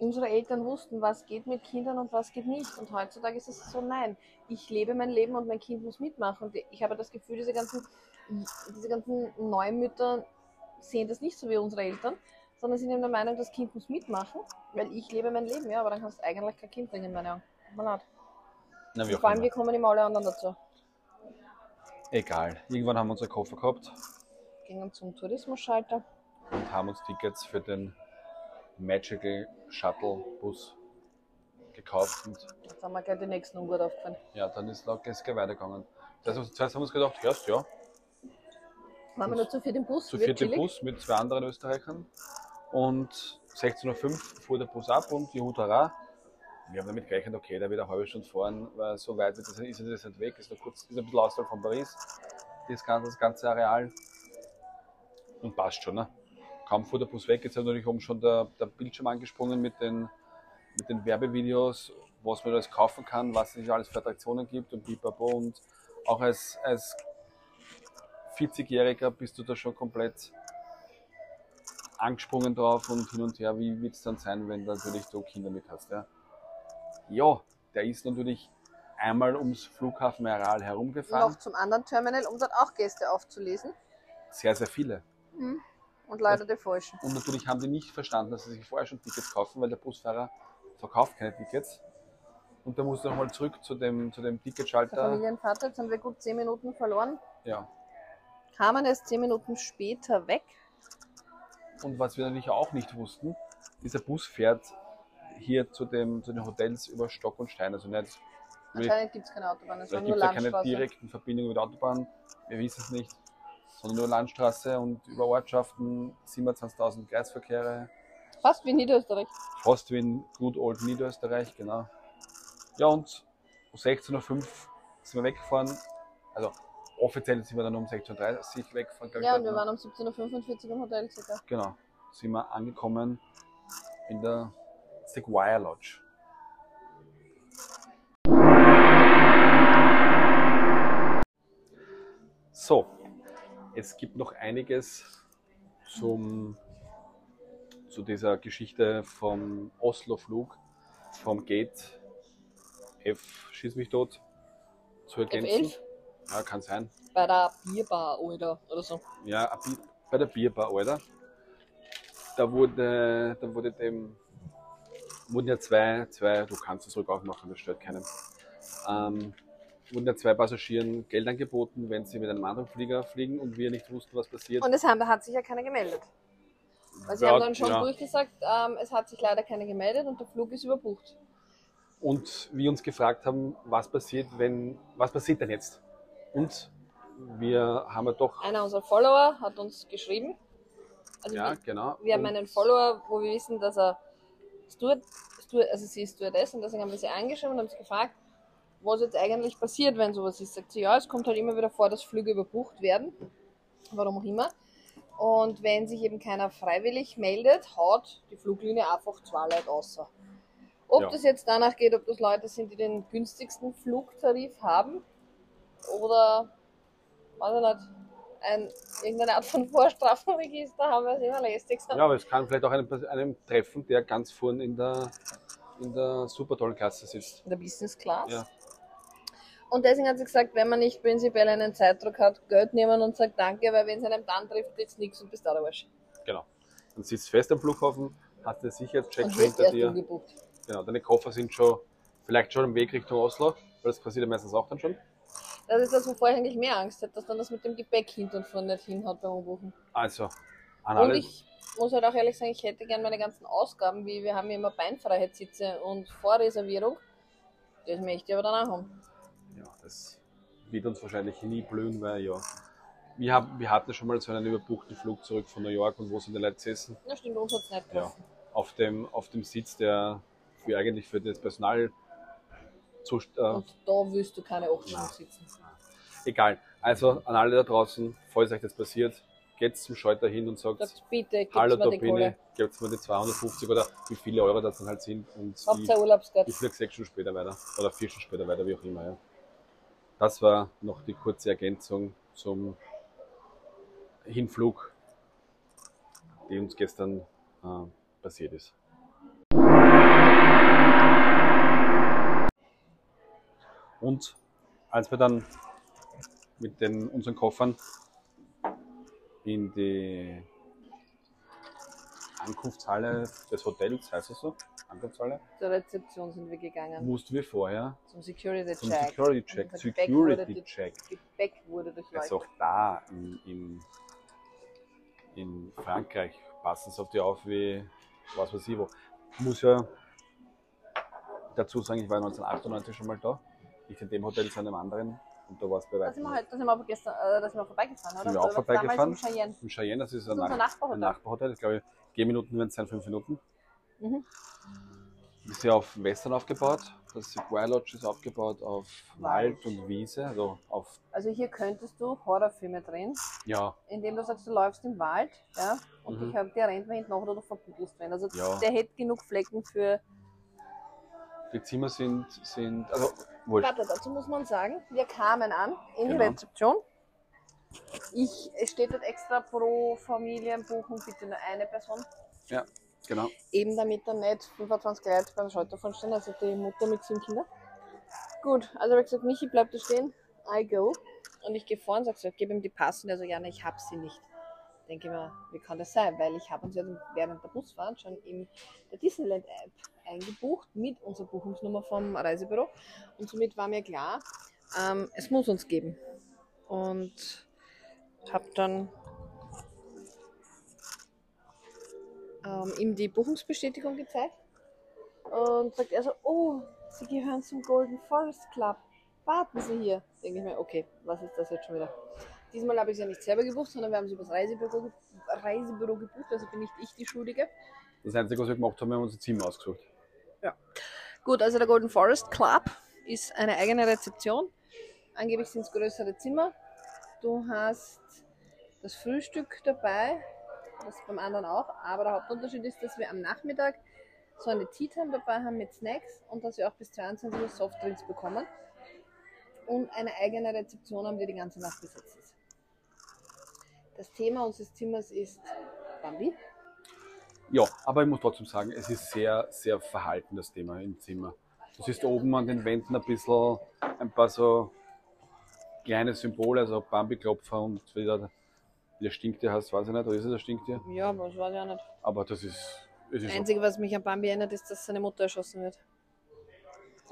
Unsere Eltern wussten, was geht mit Kindern und was geht nicht. Und heutzutage ist es so, nein, ich lebe mein Leben und mein Kind muss mitmachen. Und ich habe das Gefühl, diese ganzen, diese ganzen Neumütter sehen das nicht so wie unsere Eltern, sondern sind eben der Meinung, das Kind muss mitmachen, weil ich lebe mein Leben, ja, aber dann kannst du eigentlich kein Kind bringen, meine Augen. Na, wie auch vor allem, immer. wir kommen immer alle anderen dazu. Egal. Irgendwann haben wir unsere Koffer gehabt Gingen zum Tourismusschalter. und haben uns Tickets für den Magical Shuttle Bus gekauft und Jetzt haben wir gleich die nächsten ungut aufgefallen. ja, dann ist es gleich weitergegangen. Das heißt, zuerst haben wir uns gedacht, erst ja, Waren wir nur zu viert im Bus? zu wird viert im chillig. Bus mit zwei anderen Österreichern und 16.05 Uhr fuhr der Bus ab und Juhu Hurra. Wir haben damit gerechnet, okay, der wird eine halbe Stunde fahren, weil so weit wird das, ist das nicht weg, ist, noch kurz, ist ein bisschen außerhalb von Paris, das ganze, das ganze Areal. Und passt schon, ne? Kaum fuhr der Bus weg, jetzt ist natürlich oben schon der, der Bildschirm angesprungen mit den, mit den Werbevideos, was man alles kaufen kann, was es nicht alles für Attraktionen gibt und pipapo. Und auch als, als 40-Jähriger bist du da schon komplett angesprungen drauf und hin und her. Wie wird es dann sein, wenn du natürlich du Kinder mit hast? Ja, ja der ist natürlich einmal ums Flughafenareal herumgefahren. Noch zum anderen Terminal, um dort auch Gäste aufzulesen. Sehr, sehr viele. Und leider die falschen. Und natürlich haben die nicht verstanden, dass sie sich vorher schon Tickets kaufen, weil der Busfahrer verkauft keine Tickets. Und da musst du nochmal zurück zu dem, zu dem Der Ticketschalter. Familienvater, jetzt haben wir gut 10 Minuten verloren. Ja. Kamen erst 10 Minuten später weg. Und was wir natürlich auch nicht wussten, dieser Bus fährt hier zu, dem, zu den Hotels über Stock und Stein. Also nicht, Anscheinend gibt es keine Autobahn, es war nur ja keine Landstraße. direkten Verbindungen mit der Autobahn, wir wissen es nicht, sondern nur Landstraße und über Ortschaften 27.000 Kreisverkehre. Fast wie Niederösterreich. Fast wie in Good Old Niederösterreich, genau. Ja, und um 16.05 Uhr sind wir weggefahren. Also offiziell sind wir dann um 16.30 Uhr weggefahren. Ja, und wir waren um 17.45 Uhr im Hotel circa. Genau, sind wir angekommen in der Sequoia Lodge. So, es gibt noch einiges zum, zu dieser Geschichte vom Oslo-Flug, vom Gate F, schieß mich tot, zu ergänzen. F11? Ja, kann sein. Bei der Bierbar, oder, oder so. Ja, bei der Bierbar, Alter. Da wurde, da wurde dem, wurden ja zwei, zwei, du kannst es zurück aufmachen, das stört keinen. Ähm, wurden ja zwei Passagieren Geld angeboten, wenn sie mit einem anderen Flieger fliegen und wir nicht wussten, was passiert. Und es haben, hat sich ja keiner gemeldet. Weil sie Ja, haben dann schon ja. durchgesagt, ähm, es hat sich leider keiner gemeldet und der Flug ist überbucht. Und wir uns gefragt haben, was passiert, wenn, was passiert denn jetzt? Und wir haben ja doch, Einer unserer Follower hat uns geschrieben. Also ja, wir, genau. wir haben Und- einen Follower, wo wir wissen, dass er Steward, Steward, also sie ist Stewardess und deswegen haben wir sie angeschrieben und haben sie gefragt, was jetzt eigentlich passiert, wenn sowas ist. Sagt sie, ja, es kommt halt immer wieder vor, dass Flüge überbucht werden. Warum auch immer. Und wenn sich eben keiner freiwillig meldet, haut die Fluglinie einfach zwei Leute außer. Ob Ja. das jetzt danach geht, ob das Leute sind, die den günstigsten Flugtarif haben oder, weiß ich nicht, ein, irgendeine Art von Vorstrafenregister haben, weil es immer lästig sind. Ja, aber es kann vielleicht auch einen, einen treffen, der ganz vorne in der, in der super tollen Klasse sitzt. in der Business Class. Ja. Und deswegen hat sie gesagt, wenn man nicht prinzipiell einen Zeitdruck hat, Geld nehmen und sagt Danke, weil wenn es einem dann trifft, kriegt's nichts und bist da der Arsch. Genau. Dann sitzt fest am Flughafen, hast den Sicherheitscheck Und schon hinter dir. umgebucht. Genau, deine Koffer sind schon vielleicht schon am Weg Richtung Oslo, weil das passiert ja meistens auch dann schon. Das ist das, wovor ich eigentlich mehr Angst hätte, dass dann das mit dem Gepäck hinten und vorne nicht hinhaut beim Umbuchen. Also, an Und alle, ich muss halt auch ehrlich sagen, ich hätte gern meine ganzen Ausgaben, wie wir haben ja immer Beinfreiheitssitze und Vorreservierung. Das möchte ich aber dann auch haben. Ja, das wird uns wahrscheinlich nie blühen, weil ja, wir, haben, wir hatten schon mal so einen überbuchten Flug zurück von New York und wo sind die Leute gesessen? Na stimmt, uns hat's nicht Ja, getroffen. auf dem, auf dem Sitz, der für eigentlich für das Personal zu, äh, Und da willst du keine 8 Stunden sitzen. egal. Also an alle da draußen, falls euch das passiert, geht zum Schalter hin und sagt, Sagt bitte, Hallo, Kohle. gebt mir die 250 oder wie viele Euro das dann halt sind und ich, Hauptsache Urlaubsgeld. ich fliege sechs Stunden später weiter oder vier Stunden später weiter, wie auch immer. Ja. Das war noch die kurze Ergänzung zum Hinflug, die uns gestern äh, passiert ist. Und als wir dann mit den, unseren Koffern in die Ankunftshalle des Hotels, heißt das so? Ankunftshalle? Zur Rezeption sind wir gegangen. Mussten wir vorher Zum Security zum Check. Security Check. Wurde Security Check. Gepäck wurde durchleuchtet. Also auch da in, in, in Frankreich passen sie auf die auf wie was weiß ich wo. Ich muss ja dazu sagen, ich war 1998 schon mal da. Nicht in dem Hotel, sondern im anderen. Und da war es bei weitem. halt, da sind wir aber gestern äh, da sind wir vorbeigefahren, oder? Sind wir auch vorbeigefahren? In Cheyenne. Im Cheyenne, das ist ein, Das ist unser Nach Nachbarhotel. ein Nachbarhotel. Das glaube ich, Gehminuten werden es sein, fünf Minuten. Mhm. Ist ja auf Western aufgebaut. Das Sequoia Lodge ist aufgebaut auf Wald. Wald und Wiese, also auf, Also hier könntest du Horrorfilme drehen, ja, indem du sagst, du läufst im Wald, ja, und Mhm. halt, der rennt mal hinten nach oder du verbuddelst wen. Also Ja. der hätte genug Flecken für. die Zimmer sind, sind also wurscht. Warte, dazu muss man sagen, wir kamen an in die Genau. Rezeption. Ich, es steht dort extra pro Familienbuchung bitte nur eine Person. Ja, genau. Eben damit dann nicht 25 Leute beim Schalter stehen, also die Mutter mit sieben Kindern. Gut, also habe ich gesagt, Michi bleibt da stehen, I go. Und ich gehe vor und sage so, gib ihm die Pass. Und er so, ja, nein, ich habe sie nicht. Denke ich mir, wie kann das sein? Weil ich habe uns ja während der Busfahrt schon in der Disneyland-App eingebucht mit unserer Buchungsnummer vom Reisebüro. Und somit war mir klar, ähm, es muss uns geben. Und habe dann ähm, ihm die Buchungsbestätigung gezeigt und sagt er so, oh, Sie gehören zum Golden Forest Club. Warten Sie hier. Denke ich mir, okay, was ist das jetzt schon wieder? Diesmal habe ich es ja nicht selber gebucht, sondern wir haben es über das Reisebüro, Reisebüro gebucht, also bin nicht ich die Schuldige. Das Einzige, was wir gemacht haben, wir haben uns ein Zimmer ausgesucht. Gut, also der Golden Forest Club ist eine eigene Rezeption. Angeblich sind es größere Zimmer. Du hast das Frühstück dabei, das beim anderen auch. Aber der Hauptunterschied ist, dass wir am Nachmittag so eine Tea Time dabei haben mit Snacks und dass wir auch bis 22 Uhr Softdrinks bekommen. Und eine eigene Rezeption haben, die die ganze Nacht besetzt ist. Das Thema unseres Zimmers ist Bambi. Ja, aber ich muss trotzdem sagen, es ist sehr, sehr verhalten, das Thema im Zimmer. Du siehst oben an den Wänden ein bisschen, ein paar so kleine Symbole, also Bambi-Klopfer und wieder, wie der Stinktier heißt, weiß ich nicht, oder ist es ein Stinktier? Ja, aber das weiß ich auch nicht. Aber das ist, es Das Einzige, was mich an Bambi erinnert, ist, dass seine Mutter erschossen wird.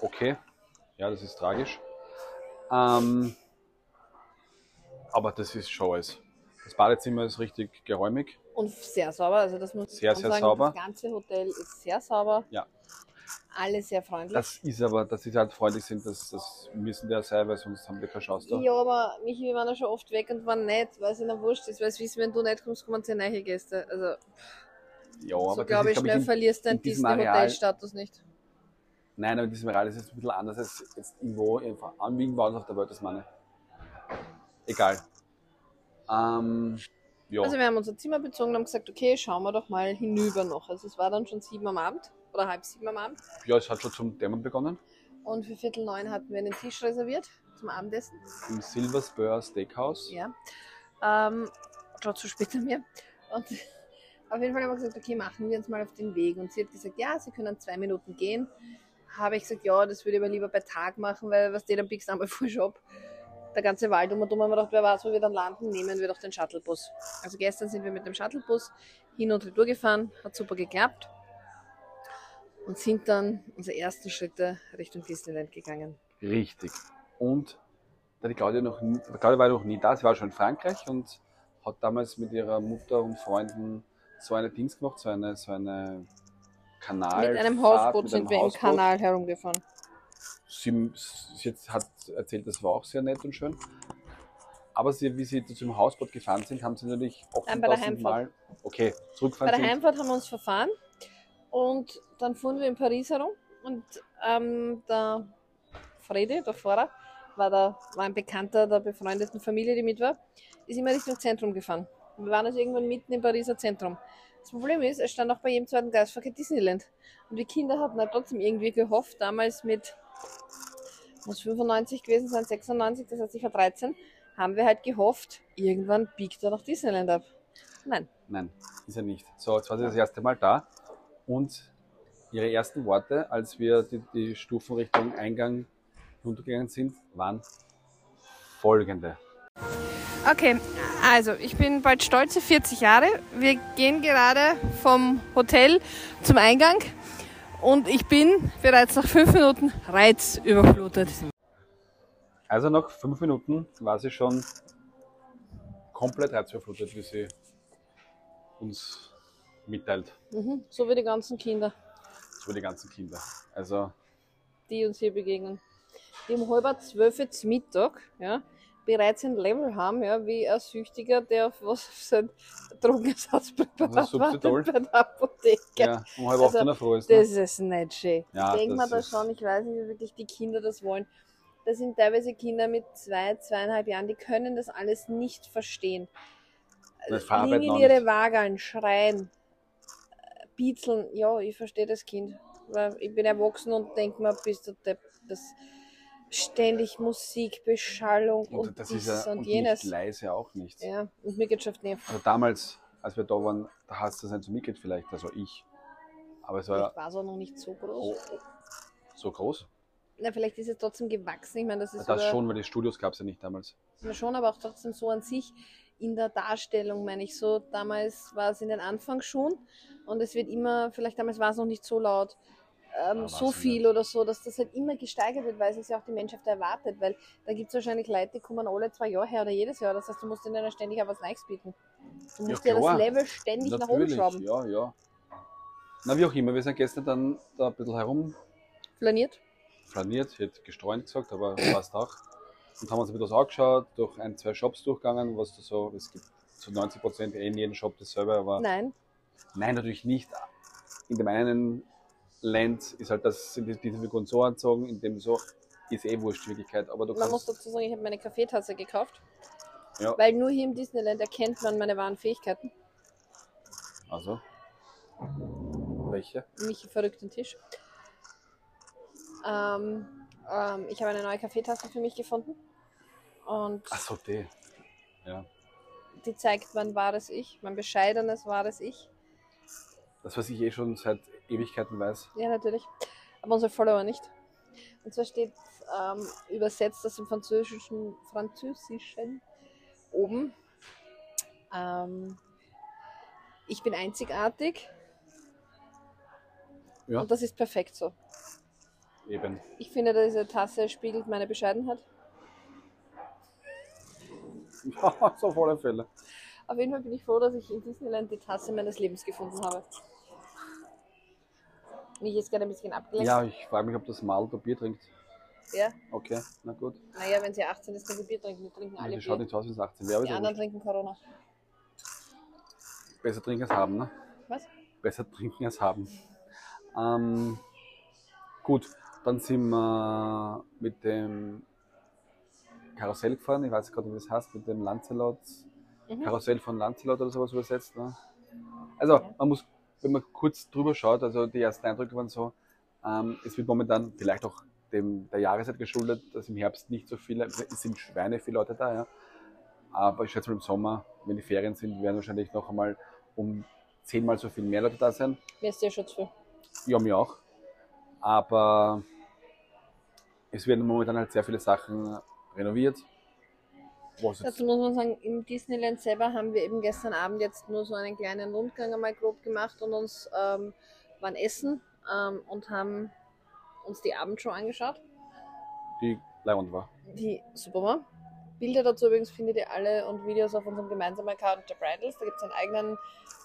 okay. Ja, das ist tragisch. Ähm, aber das ist schon alles. Das Badezimmer ist richtig geräumig. Und sehr sauber, also das muss ich Sehr, schon sehr sagen. sauber. Das ganze Hotel ist sehr sauber. Ja. Alle sehr freundlich. Das ist aber, dass sie halt freundlich sind, das, das müssen der sein, weil sonst haben wir keine Chance da. ja, aber Michi, wir waren ja schon oft weg und waren nett, weil es ihnen wurscht ist, weil sie wissen, wenn du nicht kommst, kommen sie neue Gäste. Also, Ja, so aber glaube das ich, schnell verlierst deinen Areal- Disney-Hotel-Status nicht. Nein, aber in diesem Real ist es ein bisschen anders als jetzt irgendwo, einfach an irgendwo anders auf der Welt, das meine. Egal. Ähm, ja. Also wir haben unser Zimmer bezogen und haben gesagt, okay, schauen wir doch mal hinüber noch. Also es war dann schon sieben am Abend oder halb sieben am Abend. ja, es hat schon zum Dämmern begonnen. Und für Viertel neun hatten wir einen Tisch reserviert zum Abendessen. Im Silver Spur Steakhouse. Ja. Ähm, schaut zu spät an mir. Und auf jeden Fall haben wir gesagt, okay, machen wir uns mal auf den Weg. Und sie hat gesagt, ja, sie können zwei Minuten gehen. Habe ich gesagt, ja, das würde ich aber lieber bei Tag machen, weil was der dann biegst einmal vor Shop. Der ganze Wald um und um haben wir gedacht, wer weiß, wo wir dann landen, nehmen wir doch den Shuttlebus. Also gestern sind wir mit dem Shuttlebus hin und retour gefahren, hat super geklappt. Und sind dann unsere ersten Schritte Richtung Disneyland gegangen. Richtig. Und da die Claudia noch nie, Claudia war noch nie da, sie war schon in Frankreich und hat damals mit ihrer Mutter und Freunden so eine Dings gemacht, so eine, so eine Kanal. mit einem Hausboot sind wir im Kanal herumgefahren. Sie, sie hat erzählt, das war auch sehr nett und schön. Aber sie, wie sie zum Hausboot gefahren sind, haben sie natürlich Nein, bei der 8000 Heimfahrt. Mal. Okay, Bei zurückfahren der sind. Heimfahrt haben wir uns verfahren und dann fuhren wir in Paris herum und ähm, der Fredi, der Fahrer, war, der, war ein Bekannter der befreundeten Familie, die mit war, ist immer Richtung Zentrum gefahren. Wir waren also irgendwann mitten im Pariser Zentrum. Das Problem ist, es stand auch bei jedem zweiten Geistverkehr Disneyland. Und die Kinder hatten halt trotzdem irgendwie gehofft, damals mit, muss 95 gewesen sein, 96, das heißt ich war 13, haben wir halt gehofft, irgendwann biegt er nach Disneyland ab. Nein. Nein, ist er nicht. So, jetzt war sie das erste Mal da und ihre ersten Worte, als wir die, die Stufen Richtung Eingang runtergegangen sind, waren folgende. Okay, also ich bin bald stolze 40 Jahre. Wir gehen gerade vom Hotel zum Eingang und ich bin bereits nach fünf Minuten reizüberflutet. Also nach fünf Minuten war sie schon komplett reizüberflutet, wie sie uns mitteilt. Mhm, so wie die ganzen Kinder, So wie die ganzen Kinder. Also die uns hier begegnen. Die um halb zwölf jetzt Mittag ja, bereits ein Level haben, ja, wie ein Süchtiger, der auf was auf sein Drogenersatzpräparat wartet bei der Apotheke. ja, um halb Also, Früh ist. Ne? Das ist nicht schön. Ja, ich denke mir da schon, ich weiß nicht, wie wirklich die Kinder das wollen. Das sind teilweise Kinder mit zwei, zweieinhalb Jahren, die können das alles nicht verstehen. Liegen ihre. Wageln, schreien, biezeln. Ja, ich verstehe das Kind. Weil ich bin erwachsen und denke mir, bist du Depp. Das ständig Musik, Beschallung und, Und das dies ist ja und und jenes. nicht leise auch nicht. Ja, und mir geht schon. Also damals, als wir da waren, da hast du es nicht so mitgekriegt vielleicht, also ich. Aber es war Ich war so noch nicht so groß. oh, oh, so groß. Na, vielleicht ist es trotzdem gewachsen. Ich meine, das ist Das über- schon, weil die Studios gab es ja nicht damals. Ja, schon, aber auch trotzdem so an sich in der Darstellung, meine ich so. Damals war es in den Anfang schon und es wird immer, vielleicht damals war es noch nicht so laut, ähm, Ah, so war's viel oder so, dass das halt immer gesteigert wird, weil es ja auch die Menschheit erwartet, weil da gibt es wahrscheinlich Leute, die kommen alle zwei Jahre her oder jedes Jahr. Das heißt, du musst ihnen ja ständig auch was Neues bieten. Du Ja, musst ja, klar. das Level ständig nach oben Natürlich, schrauben. ja, ja. Na, wie auch immer, wir sind gestern dann da ein bisschen herum Flaniert. flaniert, ich hätte gestreunt gesagt, aber passt auch. Und haben uns ein bisschen was angeschaut, durch ein, zwei Shops durchgegangen, was da so, es gibt zu 90 Prozent eh in jedem Shop dasselbe, aber Nein, nein, natürlich nicht. In dem einen Land ist halt das, sind die, diese Figuren so anzogen, in dem so, ist eh wurscht Wirklichkeit, aber du man muss dazu sagen, ich habe meine Kaffeetasse gekauft, ja, weil nur hier im Disneyland erkennt man meine wahren Fähigkeiten. also, welche? Michi verrückt den Tisch. Ähm, ähm, ich habe eine neue Kaffeetasse für mich gefunden. Und Ach so, die. Ja, die zeigt mein wahres Ich, mein bescheidenes wahres Ich. das, was ich eh schon seit Ewigkeiten weiß. Ja, natürlich. Aber unsere Follower nicht. Und zwar steht ähm, übersetzt das im Französischen, Französischen oben. Ähm, ich bin einzigartig Ja, und das ist perfekt so. eben. Ich finde, diese Tasse spiegelt meine Bescheidenheit. Ja, auf alle Fälle. Auf jeden Fall bin ich froh, dass ich in Disneyland die Tasse meines Lebens gefunden habe. Mich ist gerade ein bisschen abgelenkt. Ja, ich frage mich, ob das Mal da Bier trinkt. ja. Okay, na gut. Naja, wenn sie 18 ist, können sie Bier trinken. Die trinken Ja, alle die schaut Bier. nicht aus wie es 18 wäre, Die ja anderen trinken Corona. Besser trinken als haben, ne? Was? Besser trinken als haben. Ähm, gut, dann sind wir mit dem Karussell gefahren. Ich weiß gerade wie das heißt, mit dem Lancelot. Mhm. Karussell von Lancelot oder sowas übersetzt. Ne? Also, man muss, wenn man kurz drüber schaut, also die ersten Eindrücke waren so, ähm, es wird momentan vielleicht auch dem, der Jahreszeit geschuldet, dass im Herbst nicht so viele, es sind Schweine viele Leute da, ja. Aber ich schätze mal im Sommer, wenn die Ferien sind, werden wahrscheinlich noch einmal um zehnmal so viel mehr Leute da sein. Mir ist der Schutz für. Ja, mir auch. Aber es werden momentan halt sehr viele Sachen renoviert. Was Dazu muss man sagen, im Disneyland selber haben wir eben gestern Abend jetzt nur so einen kleinen Rundgang einmal grob gemacht und uns ähm, waren essen ähm, und haben uns die Abendshow angeschaut, die Leihwand war. die super war. Bilder dazu übrigens findet ihr alle und Videos auf unserem gemeinsamen Account der Bridals. Da gibt es einen eigenen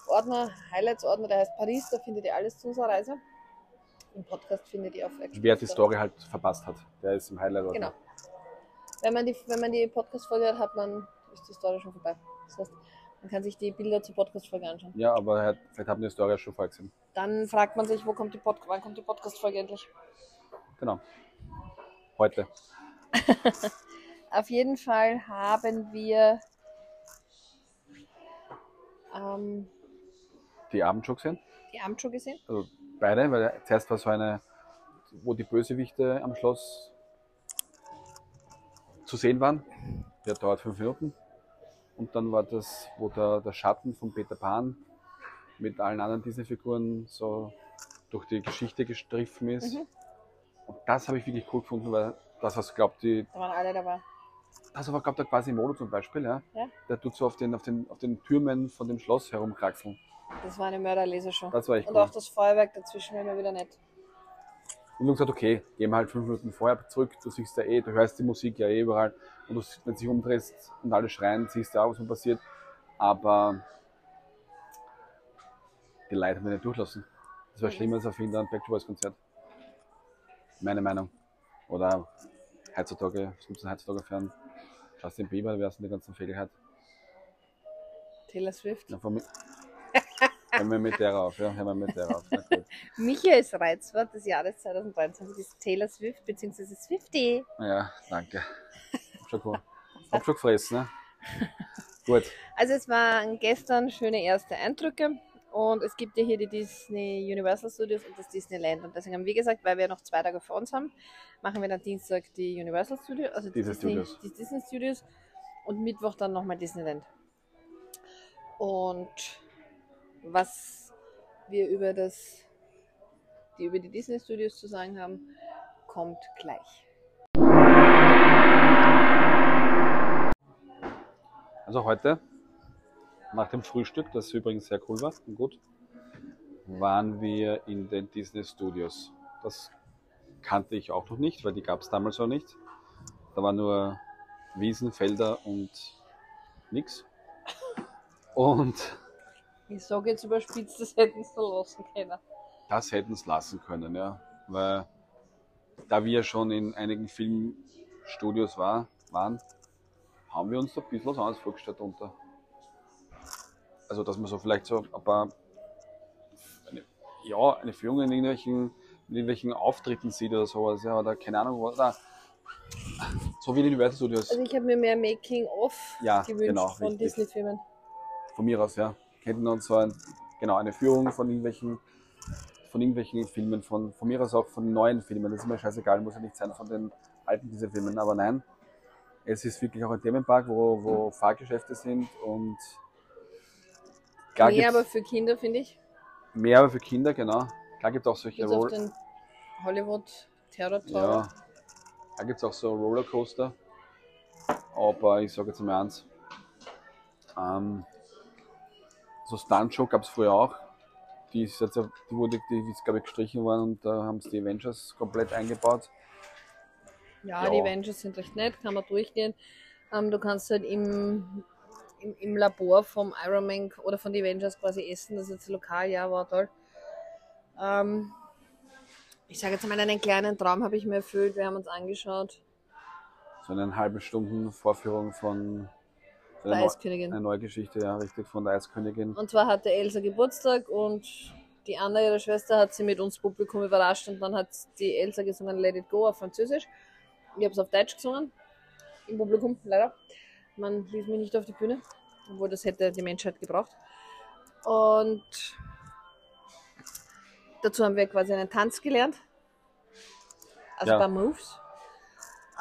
Ordner, Highlights-Ordner, der heißt Paris. Da findet ihr alles zu unserer Reise. Im Podcast findet ihr auf Action. Wer die Story halt verpasst hat, der ist im Highlight. Genau. Wenn man die, wenn man die Podcast-Folge hat, hat man, ist die Story schon vorbei. Das heißt, man kann sich die Bilder zur Podcast-Folge anschauen. Ja, aber er hat, vielleicht haben die Story schon vorher gesehen. Dann fragt man sich, wo kommt die Pod wann kommt die Podcast-Folge endlich? Genau. Heute. Auf jeden Fall haben wir ähm, Die Abendshow gesehen. die Abendshow gesehen. Also beide, weil zuerst war so eine, wo die Bösewichte am Schloss zu sehen waren. Der dauert fünf Minuten. Und dann war das, wo der, der Schatten von Peter Pan mit allen anderen Disney-Figuren so durch die Geschichte gestriffen ist. Mhm. Und das habe ich wirklich cool gefunden, weil das, was glaubt, die, Da waren alle dabei. Also war glaubt der quasi Modo zum Beispiel, ja? Ja. Der tut so auf den, auf den, auf den Türmen von dem Schloss herumkraxeln. Das war eine Mörderlasershow. Das war echt Und cool. auch das Feuerwerk dazwischen war mir wieder nett. Und dann gesagt, okay, gehen wir halt fünf Minuten vorher zurück, du siehst ja eh, du hörst die Musik ja eh überall. Und du, wenn du dich umdrehst und alle schreien, siehst du auch, was so passiert. Aber die Leute haben mich nicht durchlassen. Das war schlimmer als auf ein Back Boys Konzert. Meine Meinung. Oder heutzutage, was gibt es denn heutzutage für einen Justin Bieber, wer ist denn die ganzen Fehlheit? Taylor Swift. Ja, von mir. Hören wir mit der auf, ja, hören wir mit der auf. Michaels Reizwort des Jahres 2023 ist Taylor Swift bzw. Swifty. Ja, danke. Hab schon, cool. Hab schon gefressen, ne? Gut. Also es waren gestern schöne erste Eindrücke und es gibt ja hier die Disney Universal Studios und das Disneyland und deswegen haben wir gesagt, weil wir noch zwei Tage vor uns haben, machen wir dann Dienstag die Universal Studios, also die Disney, Studios. die Disney Studios und Mittwoch dann nochmal Disneyland. Und was wir über das, die über die Disney Studios zu sagen haben, kommt gleich. Also heute, nach dem Frühstück, das übrigens sehr cool war und gut, waren wir in den Disney Studios. Das kannte ich auch noch nicht, weil die gab es damals noch nicht. Da waren nur Wiesen, Felder und nix. Und Ich sage jetzt überspitzt, das hätten sie lassen können. das hätten es lassen können, ja. Weil da wir schon in einigen Filmstudios war, waren, haben wir uns da ein bisschen was anderes vorgestellt unter. Also, dass man so vielleicht so ein paar, eine, ja, eine Führung in irgendwelchen, in irgendwelchen Auftritten sieht oder sowas, ja, oder keine Ahnung, was, oder so wie in den Universal Studios. Also ich habe mir mehr Making-of Ja, gewünscht genau, von. Disney-Filmen. Von mir aus, ja. Hätten uns so ein, genau, eine Führung von irgendwelchen, von irgendwelchen Filmen, von, von mir aus auch von neuen Filmen. Das ist mir scheißegal, muss ja nicht sein von den alten diese Filmen, aber nein. Es ist wirklich auch ein Themenpark, wo, wo Fahrgeschäfte sind und klar Mehr aber für Kinder, finde ich. mehr aber für Kinder, genau. Klar gibt es auch solche Roll den Hollywood Terror Tower. ja, da gibt es auch so Rollercoaster. Aber ich sage jetzt mal eins. Ähm, so Stunt-Show gab es früher auch. Die ist jetzt, die wurde, die ist glaube ich gestrichen worden und da haben sie die Avengers komplett eingebaut. Ja, Ja. die Avengers sind recht nett, kann man durchgehen. Ähm, du kannst halt im, im, im Labor vom Iron Man oder von den Avengers quasi essen. Das ist jetzt lokal, ja, war toll. Ähm, ich sage jetzt mal, einen kleinen Traum habe ich mir erfüllt. Wir haben uns angeschaut. So eine halbe Stunden Vorführung von Der eine, Eiskönigin. eine neue Geschichte, ja, richtig, von der Eiskönigin. Und zwar hatte Elsa Geburtstag und die Anna, ihre Schwester, hat sie mit uns Publikum überrascht und dann hat die Elsa gesungen Let It Go auf Französisch. Ich habe es auf Deutsch gesungen, im Publikum, leider. Man ließ mich nicht auf die Bühne, obwohl das hätte die Menschheit gebraucht. Und dazu haben wir quasi einen Tanz gelernt. Also Ja. ein paar Moves.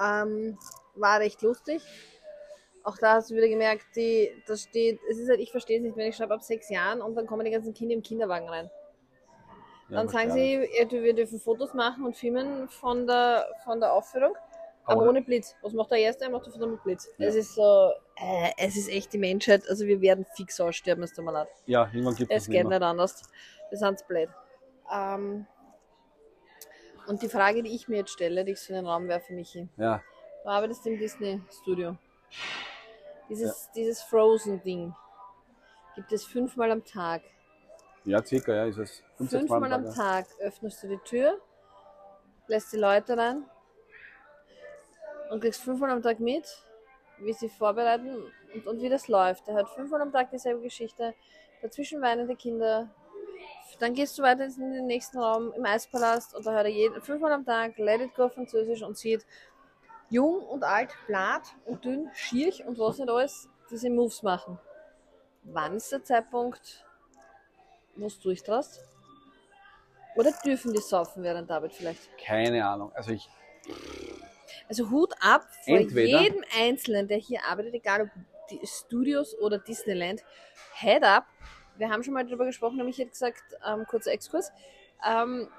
Ähm, war recht lustig. Auch da hast du wieder gemerkt, die, das steht, es ist halt, ich verstehe es nicht, wenn ich schreibe ab sechs Jahren und dann kommen die ganzen Kinder im Kinderwagen rein. Ja, dann sagen sie, ja, du- wir dürfen Fotos machen und filmen von der, von der Aufführung, aber Aber- ohne Blitz. Was macht der Erste? Er macht das mit Blitz. Ja. Es ist so, äh, es ist echt die Menschheit, also wir werden fix aussterben, es tut mir leid. Ja, irgendwann gibt Es es geht nicht anders. Wir sind blöd. Ähm, und die Frage, die ich mir jetzt stelle, die ich so in den Raum werfe, Michi. Ja, Du arbeitest im Disney Studio. Dieses, dieses Frozen-Ding gibt es fünfmal am Tag. ja, circa, ja, ist es. 15 Mal Fünfmal am Tag, Tag öffnest du die Tür, lässt die Leute rein und kriegst fünfmal am Tag mit, wie sie vorbereiten und, und wie das läuft. Er hört fünfmal am Tag dieselbe Geschichte, dazwischen weinende Kinder. Dann gehst du weiter in den nächsten Raum im Eispalast und da hört er jeden, fünfmal am Tag Let It Go Französisch und sieht jung und alt, blatt und dünn, schierch und was nicht alles, diese Moves machen. Wann ist der Zeitpunkt, wo du durchtraust? Oder dürfen die saufen während der Arbeit vielleicht? Keine Ahnung. Also ich, Also Hut ab vor Entweder- jedem Einzelnen, der hier arbeitet, egal ob die Studios oder Disneyland. Head up. Wir haben schon mal darüber gesprochen, nämlich hätte gesagt, ähm, kurzer Exkurs. Ähm,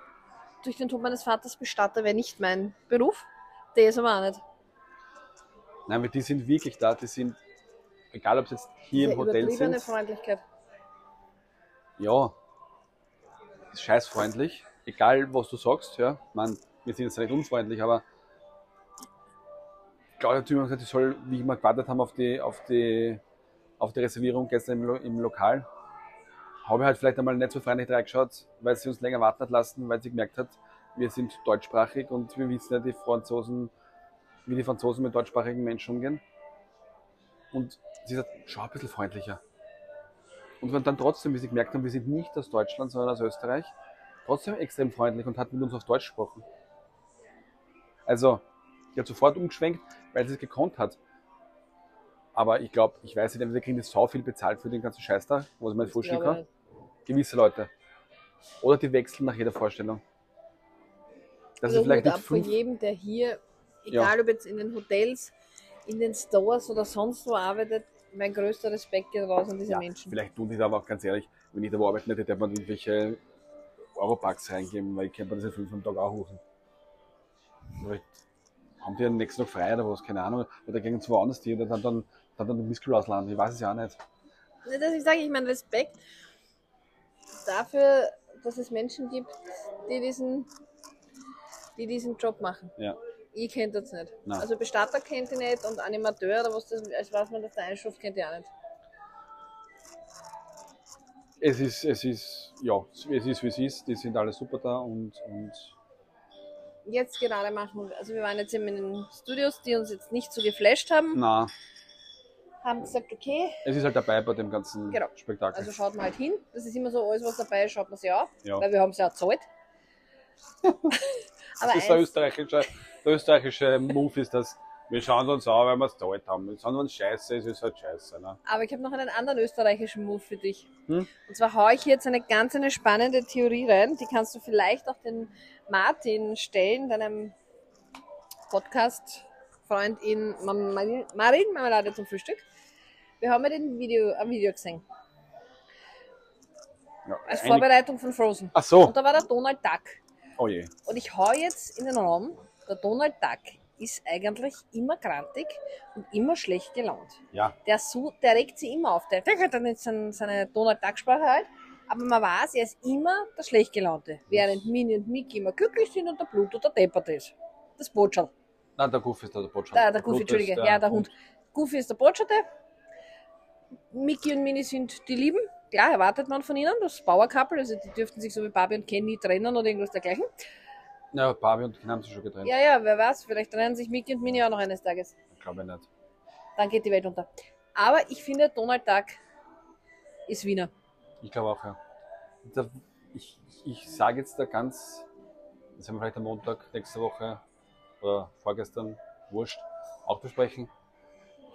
durch den Tod meines Vaters Bestatter wäre nicht mein Beruf. Der ist aber auch nicht. Nein, aber die sind wirklich da, die sind, egal ob sie jetzt hier im Hotel sind, Freundlichkeit. ja, ist scheißfreundlich, egal was du sagst, ja. Man, wir sind jetzt nicht unfreundlich, aber Claudia hat mir gesagt, ich soll, wie wir gewartet haben auf die, auf die, auf die Reservierung gestern im, Lo im Lokal, habe ich halt vielleicht einmal nicht so freundlich reingeschaut, weil sie uns länger warten hat lassen, weil sie gemerkt hat, wir sind deutschsprachig und wir wissen ja, die Franzosen, wie die Franzosen mit deutschsprachigen Menschen umgehen. Und sie sagt, schau ein bisschen freundlicher. Und wenn dann trotzdem, wie sie gemerkt haben, wir sind nicht aus Deutschland, sondern aus Österreich, trotzdem extrem freundlich und hat mit uns auf Deutsch gesprochen. Also, die hat sofort umgeschwenkt, weil sie es gekonnt hat. Aber ich glaube, ich weiß nicht, entweder kriegen die so viel bezahlt für den ganzen Scheiß da, was ich mir nicht vorstellen kann. Gewisse Leute. Oder die wechseln nach jeder Vorstellung. Das Also vielleicht nicht ab fünf, jedem, der hier, egal ob jetzt in den Hotels, in den Stores oder sonst wo arbeitet, mein größter Respekt geht raus an diese ja, Menschen. vielleicht tun die da aber auch ganz ehrlich, wenn ich da wo arbeiten hätte, hätte man irgendwelche Europacks reingeben, weil ich kann mir das ja fünf am Tag auch hochen. Vielleicht haben die am nächsten Tag frei oder was, keine Ahnung. Oder gehen sie woanders die oder dann, dann, dann, dann Miskel auslanden. Ich weiß es ja auch nicht. Dass ich sage, ich meine Respekt dafür, dass es Menschen gibt, die diesen, die diesen Job machen. Ja. Ich kenne das nicht. Nein. Also Bestatter kennt ich nicht und Animateur oder was das, als was man das der Einschrift kennt ich auch nicht. Es ist, es ist, ja, es ist wie es ist. Die sind alle super da und, und Jetzt gerade machen wir, also wir waren jetzt eben in den Studios, die uns jetzt nicht so geflasht haben, na, haben gesagt, okay, es ist halt dabei bei dem ganzen Genau. Spektakel. also schaut mal halt hin. Das ist immer so, alles was dabei ist, schaut man sich an, ja. weil wir haben es ja gezahlt. Das ist der österreichische, der österreichische Move ist das, wir schauen uns an, weil wir es gezahlt haben. Wenn es uns scheiße ist, ist es halt scheiße. Ne? aber ich habe noch einen anderen österreichischen Move für dich. Hm? Und zwar haue ich jetzt eine ganz eine spannende Theorie rein. Die kannst du vielleicht auch den Martin stellen, deinem Podcast-Freund in Marin Marmelade zum Frühstück. Wir haben ja den Video, ein Video gesehen. Ja. Als Vorbereitung von Frozen. Ach so, Und da war der Donald Duck. Oh je. Und ich hau jetzt in den Raum, der Donald Duck ist eigentlich immer grantig und immer schlecht gelaunt. Ja, Der, su der regt sie immer auf. Der, der hat dann jetzt seine, seine Donald Duck Sprache halt. Aber man weiß, er ist immer der schlecht gelaunte. Während Minnie und Mickey immer glücklich sind und der Blut oder deppert ist. Das Botschal. nein, der Goofy ist der Botschafter. Der, der Goofy, Entschuldige. Ja, der Hund. Goofy ist der Botscherte. Mickey und Minnie sind die Lieben. Klar, erwartet man von ihnen, das Power Couple. Also die dürften sich so wie Barbie und Ken nie trennen oder irgendwas dergleichen. Ja, Barbie und Ken haben sich schon getrennt. Ja, ja, wer weiß, vielleicht trennen sich Mickey und Minnie auch noch eines Tages. Glaube ich nicht. Dann geht die Welt unter. Aber ich finde, Donald Duck ist Wiener. Ich glaube auch, ja. Da, ich ich sage jetzt da ganz, das werden wir vielleicht am Montag nächste Woche oder vorgestern, wurscht, auch besprechen.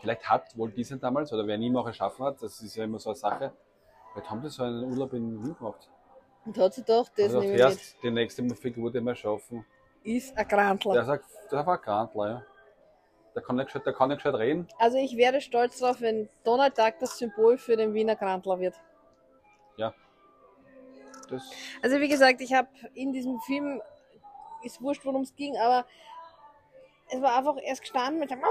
Vielleicht hat Walt Disney damals, oder wer nie auch erschaffen hat, das ist ja immer so eine Sache, vielleicht haben die so einen Urlaub in Wien gemacht. Und hat sie doch, das Also nehme ich mit. erst die nächste Figur, die wir schaffen. Ist ein Grantler. Der sagt, der war ein Grantler, ja. Der kann nicht gescheit, der kann nicht gescheit reden. Also ich wäre stolz drauf, wenn Donald Duck das Symbol für den Wiener Grantler wird. Ja. Das, Also wie gesagt, ich habe in diesem Film, ist wurscht, worum es ging, aber es war einfach erst gestanden mit dem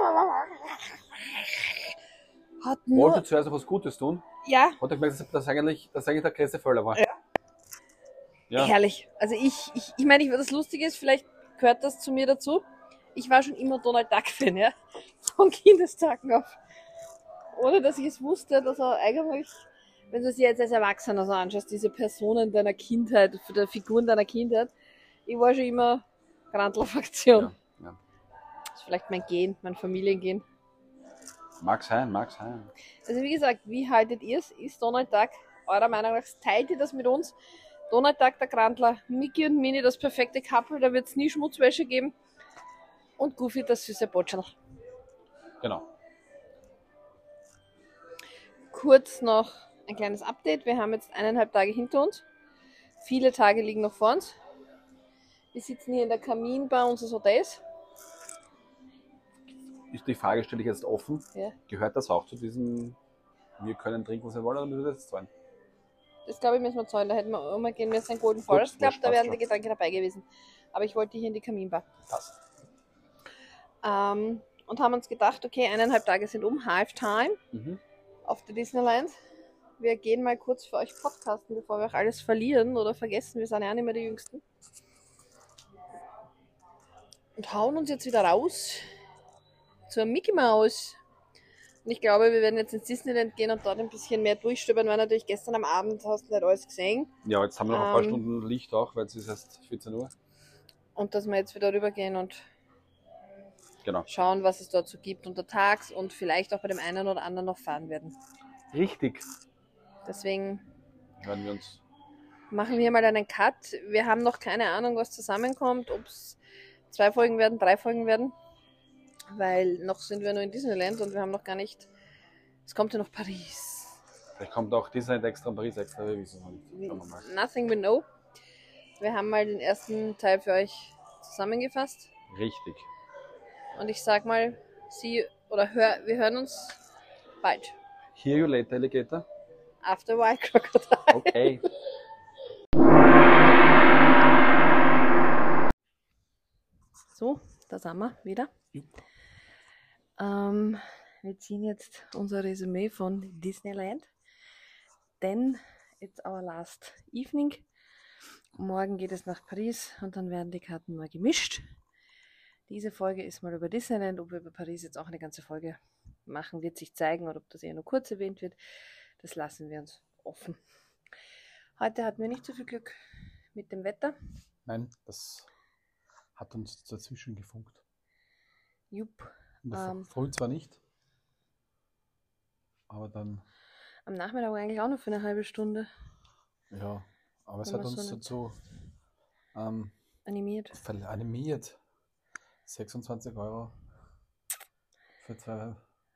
hat nur, wollte zuerst noch was Gutes tun, ja, er gemerkt, dass das eigentlich, dass eigentlich der größte Fehler war. Ja. Ja. herrlich. Also ich, ich, ich meine, ich, das Lustige ist, vielleicht gehört das zu mir dazu. Ich war schon immer Donald Duck-Fan, ja. Von Kindestagen auf. Ohne dass ich es wusste, dass er eigentlich, wenn du es jetzt als Erwachsener so anschaust, diese Personen deiner Kindheit, für die Figuren deiner Kindheit, ich war schon immer Grantler-Fraktion. Ja, ja. Das ist vielleicht mein Gen, mein Familiengen. Mag sein, mag sein. Also wie gesagt, wie haltet ihr es? Ist Duck eurer Meinung nach, teilt ihr das mit uns? Duck, der Grantler, Mickey und Minnie, das perfekte Couple, da wird es nie Schmutzwäsche geben. Und Goofy, das süße Botschel. Genau. Kurz noch ein kleines Update. Wir haben jetzt eineinhalb Tage hinter uns. Viele Tage liegen noch vor uns. Wir sitzen hier in der Kaminbar unseres Hotels. Ist die Frage stelle ich jetzt offen. Ja. Gehört das auch zu diesem, wir können trinken, was wir wollen, oder müssen wir das jetzt zahlen? Das glaube ich müssen wir zahlen. Da hätten wir immer gehen müssen in Golden Forest Club, wurscht, da wären schon. die Getränke dabei gewesen. Aber ich wollte hier in die Kaminbar. Passt. Ähm, und haben uns gedacht, okay, eineinhalb Tage sind um, Halftime Mhm. auf der Disneyland. Wir gehen mal kurz für euch podcasten, bevor wir auch alles verlieren oder vergessen. Wir sind ja auch nicht mehr die Jüngsten. Und hauen uns jetzt wieder raus zur Mickey Mouse. Und ich glaube, wir werden jetzt ins Disneyland gehen und dort ein bisschen mehr durchstöbern, weil natürlich gestern am Abend hast du nicht alles gesehen. Ja, jetzt haben wir noch ein paar Ähm. Stunden Licht auch, weil es ist erst 14 Uhr. Und dass wir jetzt wieder rübergehen und Genau. schauen, was es dort so gibt untertags und vielleicht auch bei dem einen oder anderen noch fahren werden. Richtig. Deswegen Hören wir uns. machen wir mal einen Cut. Wir haben noch keine Ahnung, was zusammenkommt, ob es zwei Folgen werden, drei Folgen werden, weil noch sind wir nur in Disneyland und wir haben noch gar nicht. Es kommt ja noch Paris. Vielleicht kommt auch Disneyland extra und Paris extra, wir wissen noch nicht. Schauen wir mal. Nothing we know. Wir haben mal den ersten Teil für euch zusammengefasst Richtig. und ich sag mal, sie oder hör, wir hören uns bald. Hear you later, Alligator. After a while, Crocodile. Okay. So, da sind wir wieder. Ähm, wir ziehen jetzt unser Resümee von Disneyland. Denn it's our last evening. Morgen geht es nach Paris und dann werden die Karten mal gemischt. Diese Folge ist mal über Disneyland. Ob wir über Paris jetzt auch eine ganze Folge machen, wird sich zeigen oder ob das eher nur kurz erwähnt wird. Das lassen wir uns offen. Heute hatten wir nicht so viel Glück mit dem Wetter. Nein, das hat uns dazwischen gefunkt. Jupp. Ähm. Früh zwar nicht, aber dann, Am Nachmittag eigentlich auch noch für eine halbe Stunde ja, aber es hat so uns nicht- dazu ähm, animiert. animiert. 26 Euro für zwei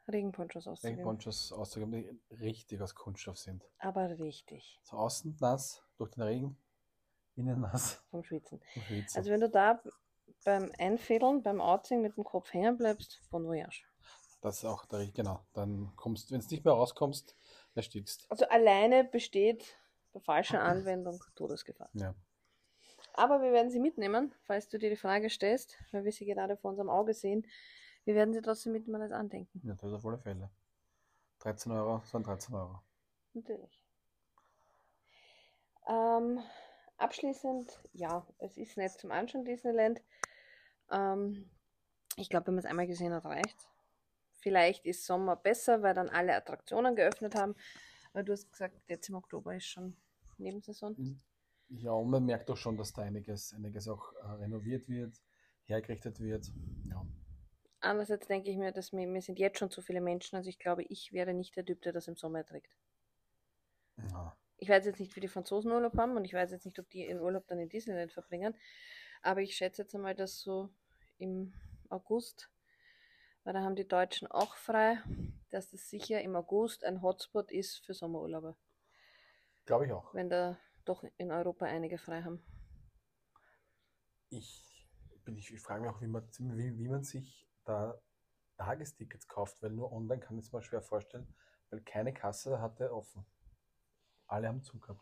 Regenponchos auszugeben. Regenponchos auszugeben, die richtig aus Kunststoff sind. Aber richtig. So außen nass durch den Regen, innen nass Vom Schwitzen. vom Schwitzen. Also wenn du da beim Einfädeln, beim Outziehen mit dem Kopf hängen bleibst, bon voyage. das ist auch der, genau. Dann kommst, wenn du nicht mehr rauskommst, erstickst. Also alleine besteht bei falscher Anwendung Todesgefahr. Ja. Aber wir werden sie mitnehmen, falls du dir die Frage stellst, weil wir sie gerade vor unserem Auge sehen. Wir werden sie trotzdem mitnehmen als Andenken. ja, das auf alle Fälle. 13 Euro sind 13 Euro. Natürlich. Ähm, abschließend, ja, es ist nett zum Anschauen, Disneyland. Ähm, ich glaube, wenn man es einmal gesehen hat, reicht Vielleicht ist Sommer besser, weil dann alle Attraktionen geöffnet haben. Aber du hast gesagt, jetzt im Oktober ist schon Nebensaison. Ja, und man merkt doch schon, dass da einiges, einiges auch äh, renoviert wird, hergerichtet wird. Ja. Andererseits denke ich mir, dass wir, mir sind jetzt schon zu viele Menschen. Also ich glaube, ich wäre nicht der Typ, der das im Sommer erträgt. ja. Ich weiß jetzt nicht, wie die Franzosen Urlaub haben und ich weiß jetzt nicht, ob die ihren Urlaub dann in Disneyland verbringen. Aber ich schätze jetzt einmal, dass so im August, weil da haben die Deutschen auch frei, dass das sicher im August ein Hotspot ist für Sommerurlauber, Glaube ich auch. wenn da doch in Europa einige frei haben. Ich, bin, ich, ich frage mich auch, wie man, wie, wie man sich da Tagestickets kauft, weil nur online kann ich es mir schwer vorstellen, weil keine Kasse hatte offen. Alle haben zugehabt.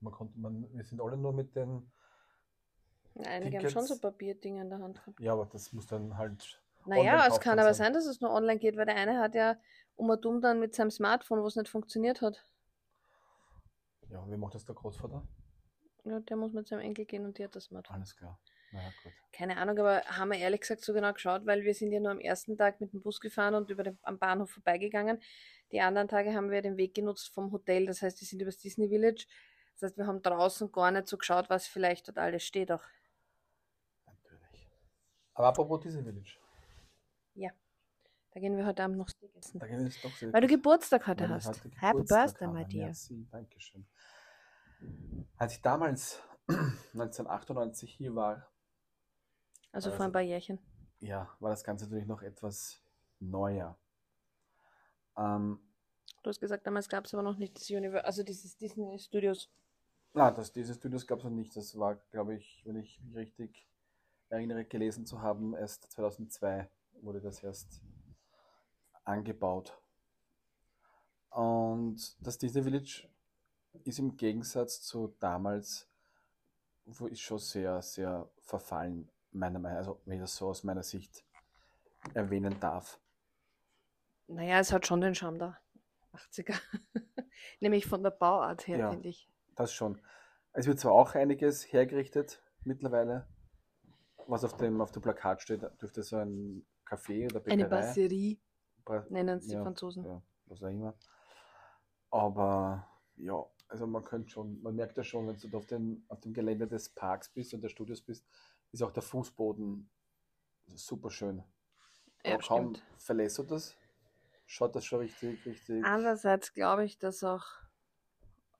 Man konnte, man, wir sind alle nur mit den, Einige haben schon Tickets- so Papierdinge in der Hand gehabt. ja, aber das muss dann halt. Naja, es kann aber sein, dass es nur online geht, weil der eine hat ja um und um dann mit seinem Smartphone, wo es nicht funktioniert hat. Ja, wie macht das der Großvater? Ja, der muss mit seinem Enkel gehen und die hat das Smartphone. Alles klar. Naja, gut. Keine Ahnung, aber haben wir ehrlich gesagt so genau geschaut, weil wir sind ja nur am ersten Tag mit dem Bus gefahren und über den, am Bahnhof vorbeigegangen. Die anderen Tage haben wir den Weg genutzt vom Hotel, das heißt, wir sind übers Disney Village. Das heißt, wir haben draußen gar nicht so geschaut, was vielleicht dort alles steht auch. Natürlich. Aber apropos Disney Village. Da gehen wir heute Abend noch Steak essen. Da gehen wir jetzt doch Weil du Geburtstag heute Weil hast. heute Happy Geburtstag Birthday, my dear. Merci, Dankeschön. Als ich damals 1998 hier war, Also Also- vor ein paar Jährchen. ja, war das Ganze natürlich noch etwas neuer. Ähm, Du hast gesagt, damals gab es aber noch nicht das Univer also dieses Disney Studios. na, das, diese Studios gab es noch nicht. Das war, glaube ich, wenn ich mich richtig erinnere, gelesen zu haben, erst 2002 wurde das erst angebaut. Und das Disney Village ist im Gegensatz zu damals, wo ist schon sehr, sehr verfallen meiner Meinung also wenn ich das so aus meiner Sicht erwähnen darf. Naja, es hat schon den Charme der 80er. Nämlich von der Bauart her, Ja. finde ich. Das schon. Es wird zwar auch einiges hergerichtet mittlerweile, was auf dem, auf dem Plakat steht, dürfte so ein Café oder Bäckerei. Eine Basserie Bra- nennen es die ja, Franzosen. Ja, was auch immer. Aber ja, also man könnte schon, man merkt ja schon, wenn du auf, den, auf dem Gelände des Parks bist und des Studios bist, ist auch der Fußboden super schön. Ja, kaum stimmt. verlässt du das, schaut das schon richtig, richtig. Andererseits glaube ich, dass auch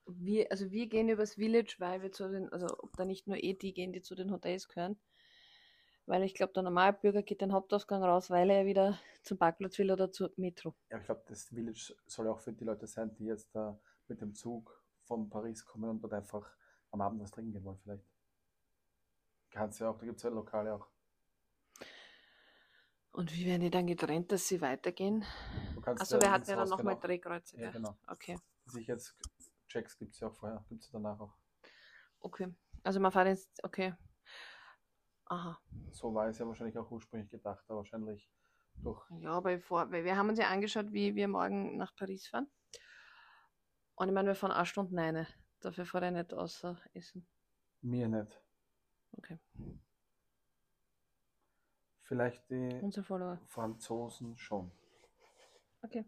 wir, also wir gehen übers Village, weil wir zu den, also ob da nicht nur eh die gehen, die zu den Hotels gehören. Weil ich glaube, der Normalbürger geht den Hauptausgang raus, weil er wieder zum Parkplatz will oder zur Metro. Ja, ich glaube, das Village soll auch für die Leute sein, die jetzt da mit dem Zug von Paris kommen und dort einfach am Abend was trinken gehen wollen, vielleicht. Kannst ja auch, da gibt es ja Lokale auch. Und wie werden die dann getrennt, dass sie weitergehen? Kannst Achso, hatten ins ja dann nochmal genau- Drehkreuze. Ja, genau. Okay, Dass ich jetzt Checks gibt es ja auch vorher, gibt es danach auch. okay. Also man fährt jetzt, okay. Aha. So war es ja wahrscheinlich auch ursprünglich gedacht, aber wahrscheinlich durch. Ja, aber vor, weil wir haben uns ja angeschaut, wie wir morgen nach Paris fahren. Und ich meine, wir fahren eine Stunde eine. Dafür fahre ich nicht außer Essen. Mir nicht. Okay. Vielleicht die. Franzosen schon. Okay.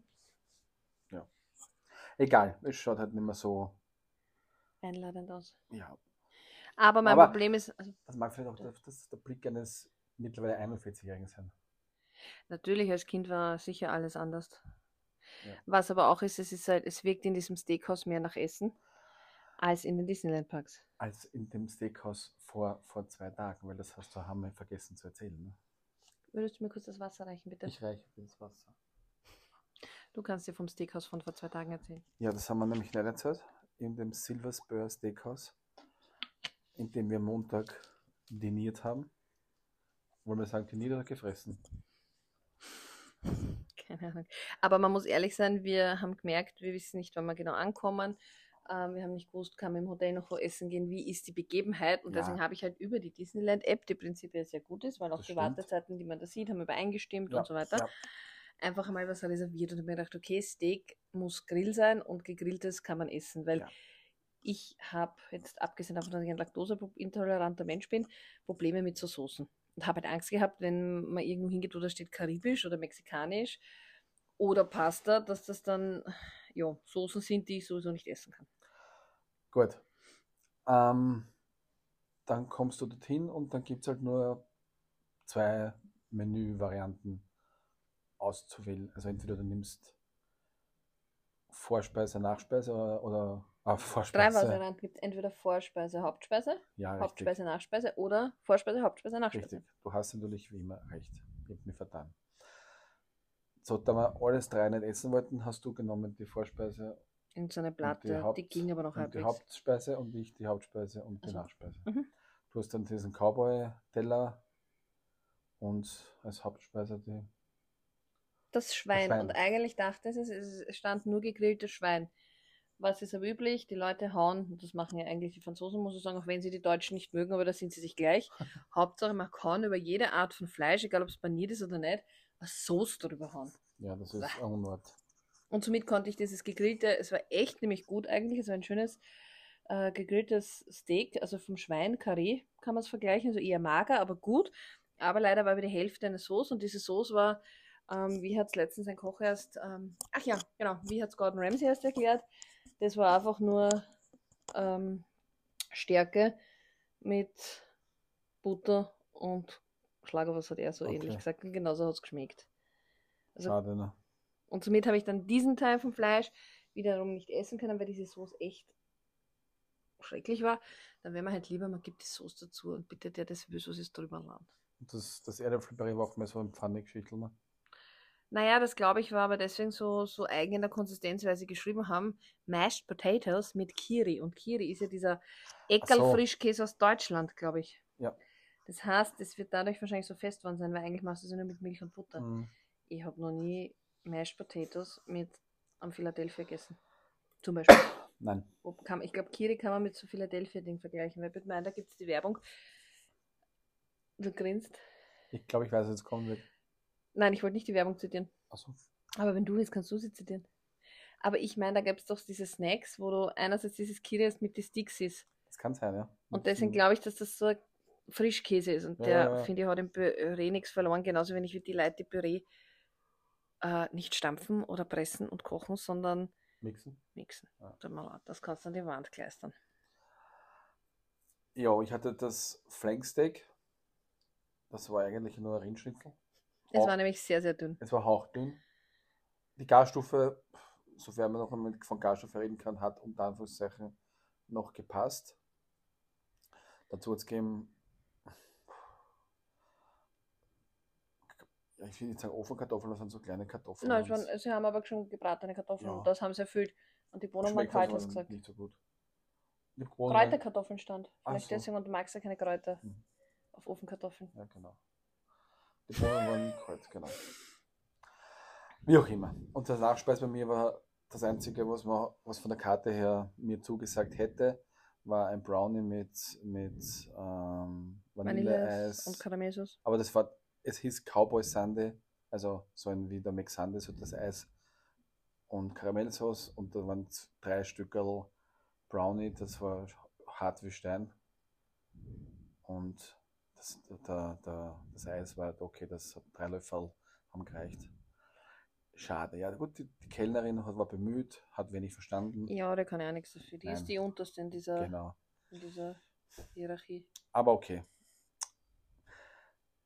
Egal, es schaut halt nicht mehr so. Einladend aus. Ja, Aber mein Aber- Problem ist, also das mag vielleicht auch der, das der Blick eines mittlerweile 41-Jährigen sein. natürlich als Kind war sicher alles anders. Ja. Was aber auch ist, es ist halt, es wirkt in diesem Steakhouse mehr nach Essen als in den Disneyland Parks. Als in dem Steakhouse vor, vor zwei Tagen, weil das hast du haben wir vergessen zu erzählen. Ne? Würdest du mir kurz das Wasser reichen, bitte? Ich reiche dir das Wasser. Du kannst dir vom Steakhouse von vor zwei Tagen erzählen. Ja, das haben wir nämlich nicht erzählt. In dem Silver Spur Steakhouse, in dem wir Montag diniert haben. Wollen wir sagen, diniert oder gefressen? Keine Ahnung. Aber man muss ehrlich sein, wir haben gemerkt, wir wissen nicht, wann wir genau ankommen. Ähm, wir haben nicht gewusst, kann man im Hotel noch wo essen gehen, wie ist die Begebenheit. Und Ja. deswegen habe ich halt über die Disneyland-App, die prinzipiell sehr gut ist, weil auch Das die stimmt. Wartezeiten, die man da sieht, haben wir eingestimmt Ja, und so weiter, ja. Einfach einmal was reserviert und habe mir gedacht, okay, Steak muss Grill sein und gegrilltes kann man essen, weil Ja. ich habe jetzt, abgesehen davon, dass ich ein laktoseintoleranter Mensch bin, Probleme mit so Soßen. Und habe halt Angst gehabt, wenn man irgendwo hingeht, wo da steht karibisch oder mexikanisch oder Pasta, dass das dann ja, Soßen sind, die ich sowieso nicht essen kann. Gut. Ähm, dann kommst du dorthin und dann gibt es halt nur zwei Menüvarianten auszuwählen. Also entweder du nimmst Vorspeise, Nachspeise oder, oder ah, Drei Vorspeise. Varianten gibt es entweder Vorspeise, Hauptspeise, Ja. Hauptspeise, Nachspeise oder Vorspeise, Hauptspeise, Nachspeise. Richtig. Du hast natürlich wie immer recht. Ich habe mir vertan. So, da wir alles drei nicht essen wollten, hast du genommen die Vorspeise In so eine und Platte, die, Haupt- ging aber noch und die halbwegs. Hauptspeise und ich die Hauptspeise und die Also, Nachspeise. mhm. Du hast dann diesen Cowboy-Teller und als Hauptspeise die. Das Schwein. Schwein. Und eigentlich dachte es, es stand nur gegrilltes Schwein. Was ist aber üblich? Die Leute hauen, und das machen ja eigentlich die Franzosen, muss ich sagen, auch wenn sie die Deutschen nicht mögen, aber da sind sie sich gleich. Hauptsache, man kann über jede Art von Fleisch, egal ob es paniert ist oder nicht, eine Soße drüber hauen. Ja, das ist Bäh. ein Unwort. Und somit konnte ich dieses gegrillte, es war echt nämlich gut eigentlich, es war ein schönes äh, gegrilltes Steak, also vom Schwein, Karree kann man es vergleichen, also eher mager, aber gut. Aber leider war über die Hälfte eine Soße und diese Soße war, ähm, wie hat es letztens ein Koch erst, ähm, ach ja, genau, wie hat es Gordon Ramsay erst erklärt, das war einfach nur ähm, Stärke mit Butter und Schlager, hat er so Okay. ähnlich gesagt, und genauso hat es geschmeckt. Also Schade, ne? und somit habe ich dann diesen Teil vom Fleisch wiederum nicht essen können, weil diese Soße echt schrecklich war. Dann wäre man halt lieber, man gibt die Soße dazu und bitte der das Wüssus ist drüber. Und das, das Erdäpfelpüree war auch mehr so ein Pfannigschüttel, ne? Naja, das glaube ich war aber deswegen so, so eigen in der Konsistenz, weil sie geschrieben haben, Mashed Potatoes mit Kiri. Und Kiri ist ja dieser Eckerl-Frischkäse aus Deutschland, glaube ich. Ja. Das heißt, es wird dadurch wahrscheinlich so fest worden sein, weil eigentlich machst du es nur mit Milch und Butter. Mhm. Ich habe noch nie Mashed Potatoes mit am Philadelphia gegessen. Zum Beispiel. Nein. Kann, ich glaube, Kiri kann man mit so Philadelphia-Ding vergleichen, weil bei meiner gibt es die Werbung. Du grinst. Ich glaube, ich weiß, was jetzt kommen wird. Nein, ich wollte nicht die Werbung zitieren. Achso. Aber wenn du willst, kannst du sie zitieren. Aber ich meine, da gab es doch diese Snacks, wo du einerseits dieses Kirias mit den Sticks ist. Das kann sein, ja. Und deswegen glaube ich, dass das so Frischkäse ist. Und Ja, der, ja, ja. finde ich, hat im Püree nichts verloren. Genauso wenig wie die Leute die Püree äh, nicht stampfen oder pressen und kochen, sondern Mixen. mixen. Das kannst du an die Wand kleistern. Ja, ich hatte das Flanksteak. Das war eigentlich nur ein Rindschnitzel. Es war nämlich sehr, sehr dünn. Es war hauchdünn. Die Garstufe, sofern man noch einmal von Garstufe reden kann, hat unter Anführungszeichen noch gepasst. Dazu hat es gegeben, ich will nicht sagen Ofenkartoffeln, das sind so kleine Kartoffeln. Nein, waren, sie haben aber schon gebratene Kartoffeln Ja. und das haben sie erfüllt. Und die Bohnen waren kalt, hast du gesagt. nicht so gut. Kräuterkartoffeln stand. Vielleicht so. deswegen und du magst ja keine Kräuter Mhm. auf Ofenkartoffeln. Ja, genau. Die Bohnen waren kalt, genau. Wie auch immer. Und der Nachspeis bei mir war das Einzige, was, man, was von der Karte her mir zugesagt hätte, war ein Brownie mit, mit ähm, Vanille Vanilleeis. und Karamellsauce. Aber das war, es hieß Cowboy Sunday, also so ein wie der McSunday, so das Eis und Karamellsauce und da waren drei Stückerl Brownie, das war hart wie Stein. Und das, der, der, das Eis war okay, das hat drei Löffel haben gereicht. Schade, ja gut, die, die Kellnerin hat, war bemüht, hat wenig verstanden. Ja, da kann ich auch nichts dafür. Die Nein. ist die unterste in dieser, Genau. in dieser Hierarchie. Aber okay.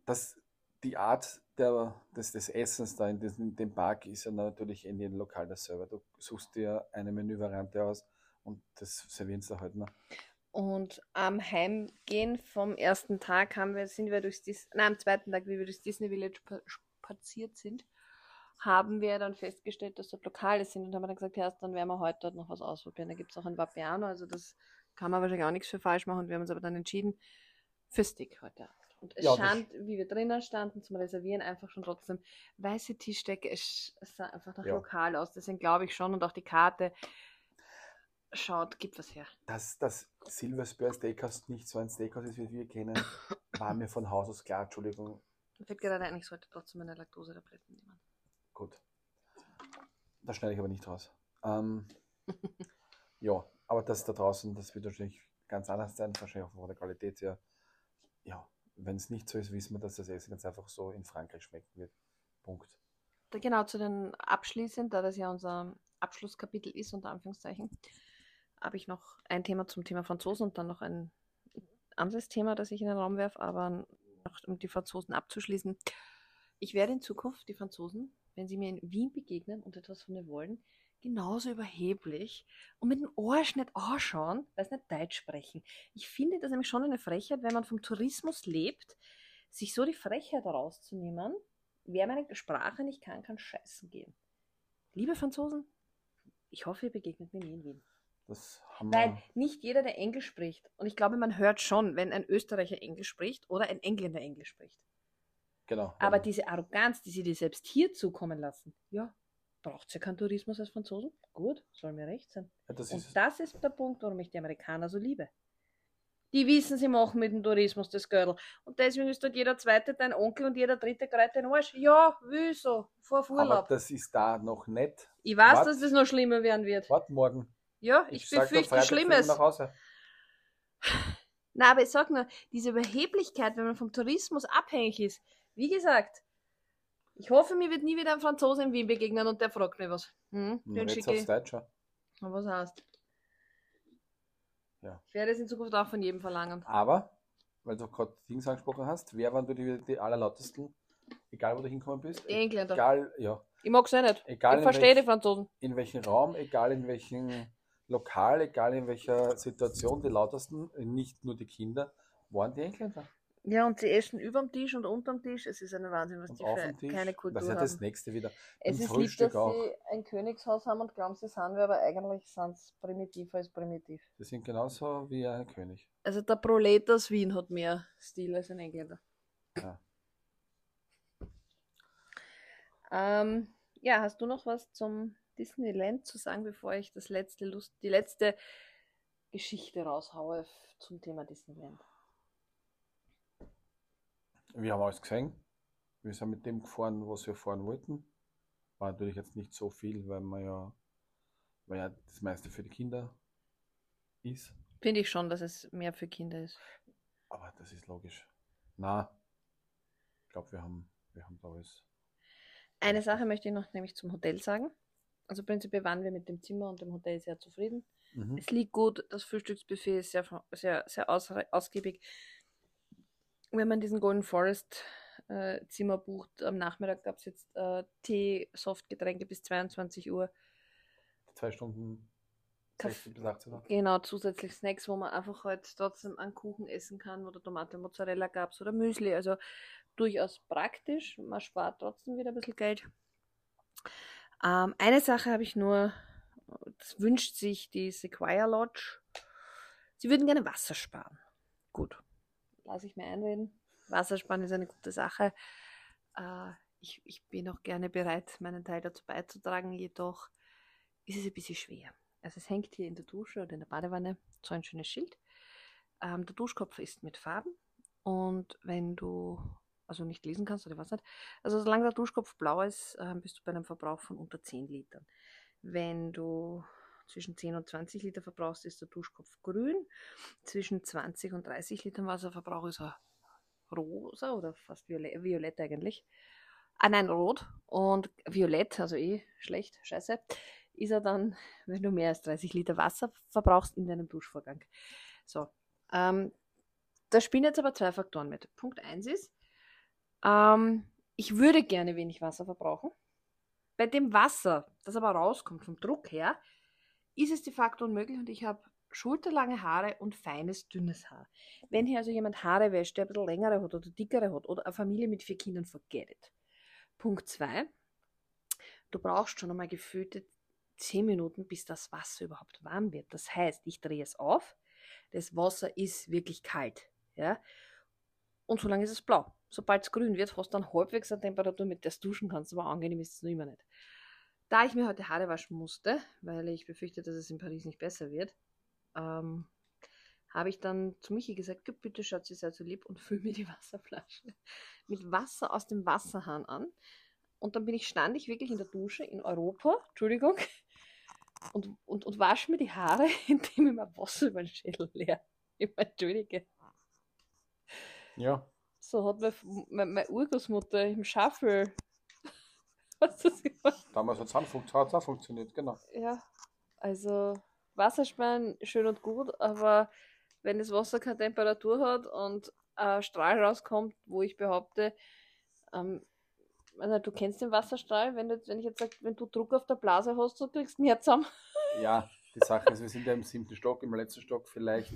Das, die Art der, des, des Essens da in, diesem, in dem Park ist ja natürlich in jedem Lokal der Server. Du suchst dir eine Menüvariante aus und das servieren sie halt noch. Und am Heimgehen vom ersten Tag haben wir, sind wir durchs Dis nein, am zweiten Tag, wie wir durchs Disney Village pa- spaziert sind, haben wir dann festgestellt, dass dort Lokale sind und haben dann gesagt, ja, dann werden wir heute dort noch was ausprobieren. Da gibt es auch ein Vapiano, also das kann man wahrscheinlich auch nichts für falsch machen. Und wir haben uns aber dann entschieden für Stick heute Abend. Und es Ja, stand, wie wir drinnen standen zum Reservieren, einfach schon trotzdem weiße Tischdecke. Es, es sah einfach nach Ja. Lokal aus. Deswegen glaube ich schon und auch die Karte schaut, gibt was her. Dass das Silver Spur Steakhouse nicht so ein Steakhouse ist, wie wir kennen, war mir von Haus aus klar. Entschuldigung. Mir fällt gerade ein, ich sollte trotzdem meine Laktosetabletten nehmen. Gut. Das schneide ich aber nicht raus. Ähm, ja, aber das da draußen, das wird wahrscheinlich ganz anders sein, wahrscheinlich auch von der Qualität her. Ja, wenn es nicht so ist, wissen wir, dass das Essen ganz einfach so in Frankreich schmecken wird. Punkt. Da genau zu den abschließend, da das ja unser Abschlusskapitel ist, unter Anführungszeichen, habe ich noch ein Thema zum Thema Franzosen und dann noch ein anderes Thema, das ich in den Raum werfe, aber noch, um die Franzosen abzuschließen. Ich werde in Zukunft die Franzosen, wenn sie mir in Wien begegnen und etwas von mir wollen, genauso überheblich und mit dem Arsch nicht anschauen, weil sie nicht Deutsch sprechen. Ich finde das nämlich schon eine Frechheit, wenn man vom Tourismus lebt, sich so die Frechheit rauszunehmen, wer meine Sprache nicht kann, kann scheißen gehen. Liebe Franzosen, ich hoffe, ihr begegnet mir nie in Wien. Das haben Weil wir. nicht jeder, der Englisch spricht, und ich glaube, man hört schon, wenn ein Österreicher Englisch spricht oder ein Engländer Englisch spricht. Genau. Aber ja. diese Arroganz, die sie dir selbst hier zukommen lassen, ja, braucht ja keinen Tourismus als Franzosen? Gut, soll mir recht sein. Ja, das Und ist, das ist der Punkt, warum ich die Amerikaner so liebe. Die wissen, sie machen mit dem Tourismus das Gördel. Und deswegen ist dort jeder Zweite dein Onkel und jeder Dritte gerade dein Arsch. Ja, wieso? Vor aber Urlaub. das ist da noch nicht. Ich weiß, Wart- dass das noch schlimmer werden wird. Wart morgen. Ja, ich, dir, befürchte Schlimmes. Na, aber ich sag nur, diese Überheblichkeit, wenn man vom Tourismus abhängig ist. Wie gesagt, ich hoffe, mir wird nie wieder ein Franzose in Wien begegnen und der fragt mir was. Hm? Den schicke ich. Deutsche. Und was heißt? Ja. Ich werde es in Zukunft auch von jedem verlangen. Aber, weil du gerade Dings angesprochen hast, wer waren du die, die allerlautesten? Egal, wo du hinkommen bist. Engländer. Egal, ja. Ich mag's eh nicht. Egal, ich verstehe welch- die Franzosen. in welchem Raum, egal in welchem Lokal, egal in welcher Situation, die lautesten, nicht nur die Kinder, waren die Engländer. Ja, und sie essen überm Tisch und unterm Tisch. Es ist ein Wahnsinn, was Und die auf für Tisch. keine Kultur das ist ja haben. das nächste wieder. Es ist lieb, Frühstück dass auch. sie ein Königshaus haben und glauben, sie sind wir, aber eigentlich sind sie primitiver als primitiv. Sie sind genauso wie ein König. Also der Prolet aus Wien hat mehr Stil als ein Engländer. Ja. Ähm, ja, hast du noch was zum Disneyland zu sagen, bevor ich das letzte Lust, die letzte Geschichte raushaue zum Thema Disneyland? Wir haben alles gesehen. Wir sind mit dem gefahren, was wir fahren wollten. War natürlich jetzt nicht so viel, weil man ja, weil ja das meiste für die Kinder ist. Finde ich schon, dass es mehr für Kinder ist. Aber das ist logisch. Na, ich glaube, wir haben, wir haben da alles. Eine Sache möchte ich noch nämlich zum Hotel sagen. Also prinzipiell waren wir mit dem Zimmer und dem Hotel sehr zufrieden. Mhm. Es liegt gut, das Frühstücksbuffet ist sehr, sehr, sehr aus, ausgiebig. Wenn man diesen Golden Forest äh, Zimmer bucht, am Nachmittag gab es jetzt äh, Tee, Softgetränke bis 22 Uhr. Zwei Stunden Kaff- 16 bis 18 Uhr. Genau, zusätzlich Snacks, wo man einfach halt trotzdem einen Kuchen essen kann oder Tomate Mozzarella gab es oder Müsli. Also durchaus praktisch. Man spart trotzdem wieder ein bisschen Geld. Ähm, eine Sache habe ich nur, das wünscht sich die Sequoia Lodge. Sie würden gerne Wasser sparen. Gut, lasse ich mir einreden. Wasser sparen ist eine gute Sache. Äh, ich, ich bin auch gerne bereit, meinen Teil dazu beizutragen, jedoch ist es ein bisschen schwer. Also es hängt hier in der Dusche oder in der Badewanne so ein schönes Schild. Ähm, der Duschkopf ist mit Farben und wenn du also nicht lesen kannst oder was nicht, also solange der Duschkopf blau ist, ähm, bist du bei einem Verbrauch von unter 10 Litern. Wenn du zwischen 10 und 20 Liter verbrauchst, ist der Duschkopf grün. Zwischen 20 und 30 Litern Wasserverbrauch ist er rosa oder fast violett, violett eigentlich. Ah nein, rot und violett, also eh schlecht, scheiße, ist er dann, wenn du mehr als 30 Liter Wasser verbrauchst in deinem Duschvorgang. So, ähm, da spielen jetzt aber zwei Faktoren mit. Punkt 1 ist, ähm, ich würde gerne wenig Wasser verbrauchen. Bei dem Wasser, das aber rauskommt vom Druck her, ist es de facto unmöglich und ich habe schulterlange Haare und feines, dünnes Haar. Wenn hier also jemand Haare wäscht, der ein bisschen längere hat oder dickere hat oder eine Familie mit vier Kindern, forget it. Punkt 2. Du brauchst schon einmal gefühlte 10 Minuten, bis das Wasser überhaupt warm wird. Das heißt, ich drehe es auf, das Wasser ist wirklich kalt. Ja? Und so lange ist es blau. Sobald es grün wird, hast du dann halbwegs eine Temperatur, mit der du duschen kannst, aber angenehm ist es noch immer nicht. Da ich mir heute Haare waschen musste, weil ich befürchte, dass es in Paris nicht besser wird, ähm, habe ich dann zu Michi gesagt, "Gib bitte Schatzi, sei so lieb und füll mir die Wasserflasche mit Wasser aus dem Wasserhahn an. Und dann bin ich, stand ich wirklich in der Dusche in Europa, Entschuldigung, und, und, und wasche mir die Haare, indem ich mir Wasser über den Schädel leer. Ich meine, Entschuldige. Ja, So hat meine, meine, Urgroßmutter im Schaffel. Was das gemacht? damals hat es auch funktioniert, genau. Ja, also Wassersparen schön und gut, aber wenn das Wasser keine Temperatur hat und ein Strahl rauskommt, wo ich behaupte, ähm, also du kennst den Wasserstrahl, wenn, du, wenn ich jetzt sage, wenn du Druck auf der Blase hast, du kriegst mehr zusammen. Ja, die Sache ist, wir sind ja im siebten Stock, im letzten Stock vielleicht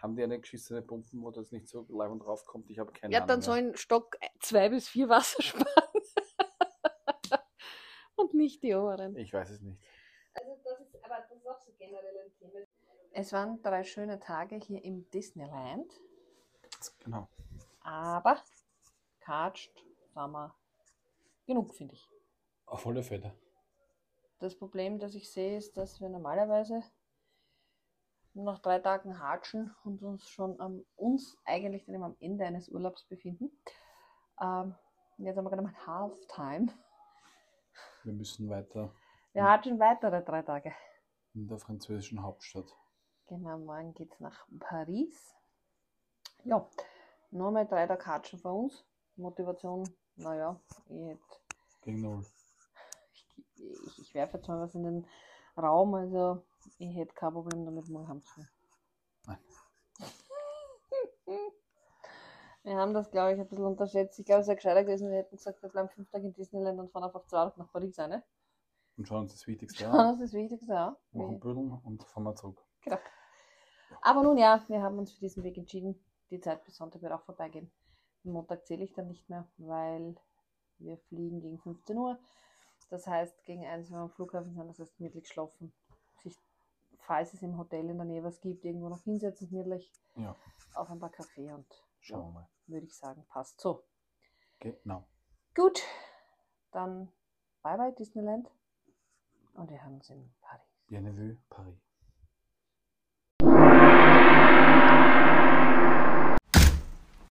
haben die eine geschissene Pumpen, wo das nicht so live und drauf kommt. Ich habe keine Ja, Ahnung. dann mehr. sollen Stock zwei bis vier Wasser sparen. und nicht die oberen. Ich weiß es nicht. Also das ist, aber das ist auch so generell ein Thema. Es waren drei schöne Tage hier im Disneyland, Genau. aber katscht wir genug, finde ich. Auf alle Fälle. Das Problem, das ich sehe, ist, dass wir normalerweise nach drei Tagen hatschen und uns schon am, uns eigentlich dann immer am Ende eines Urlaubs befinden. Ähm, jetzt haben wir gerade mal Halftime. Wir müssen weiter Wir hatschen weitere drei Tage. in der französischen Hauptstadt. Genau, morgen geht's nach Paris. Ja, nochmal drei Tage Hatschen für uns. Motivation, naja, ich, hätt- Gegen Null. Ich, ich, werfe jetzt mal was in den Raum, also ich hätte kein Problem damit, morgen heimzufahren. Nein. Wir haben das, glaube ich, ein bisschen unterschätzt. Ich glaube, es wäre gescheiter gewesen, wir hätten gesagt, wir bleiben fünf Tage in Disneyland und fahren einfach zwei Tage nach Paris rein. Ne? Und schauen uns das Wichtigste an. ist das Wichtigste, ja. Machen Bödeln und fahren wir zurück. Genau. Aber nun ja, wir haben uns für diesen Weg entschieden. Die Zeit bis Sonntag wird auch vorbeigehen. Montag zähle ich dann nicht mehr, weil wir fliegen gegen 15 Uhr. Das heißt, gegen 1 wenn wir am Flughafen sind, das heißt gemütlich schlafen. Sich, falls es im Hotel in der Nähe was gibt, irgendwo noch hinsetzen, gemütlich Ja, auf ein paar Kaffee und schauen wir mal. würde ich sagen, passt so. Genau. Gut, dann bye bye Disneyland und wir hören uns in Paris. Bienvenue, Paris.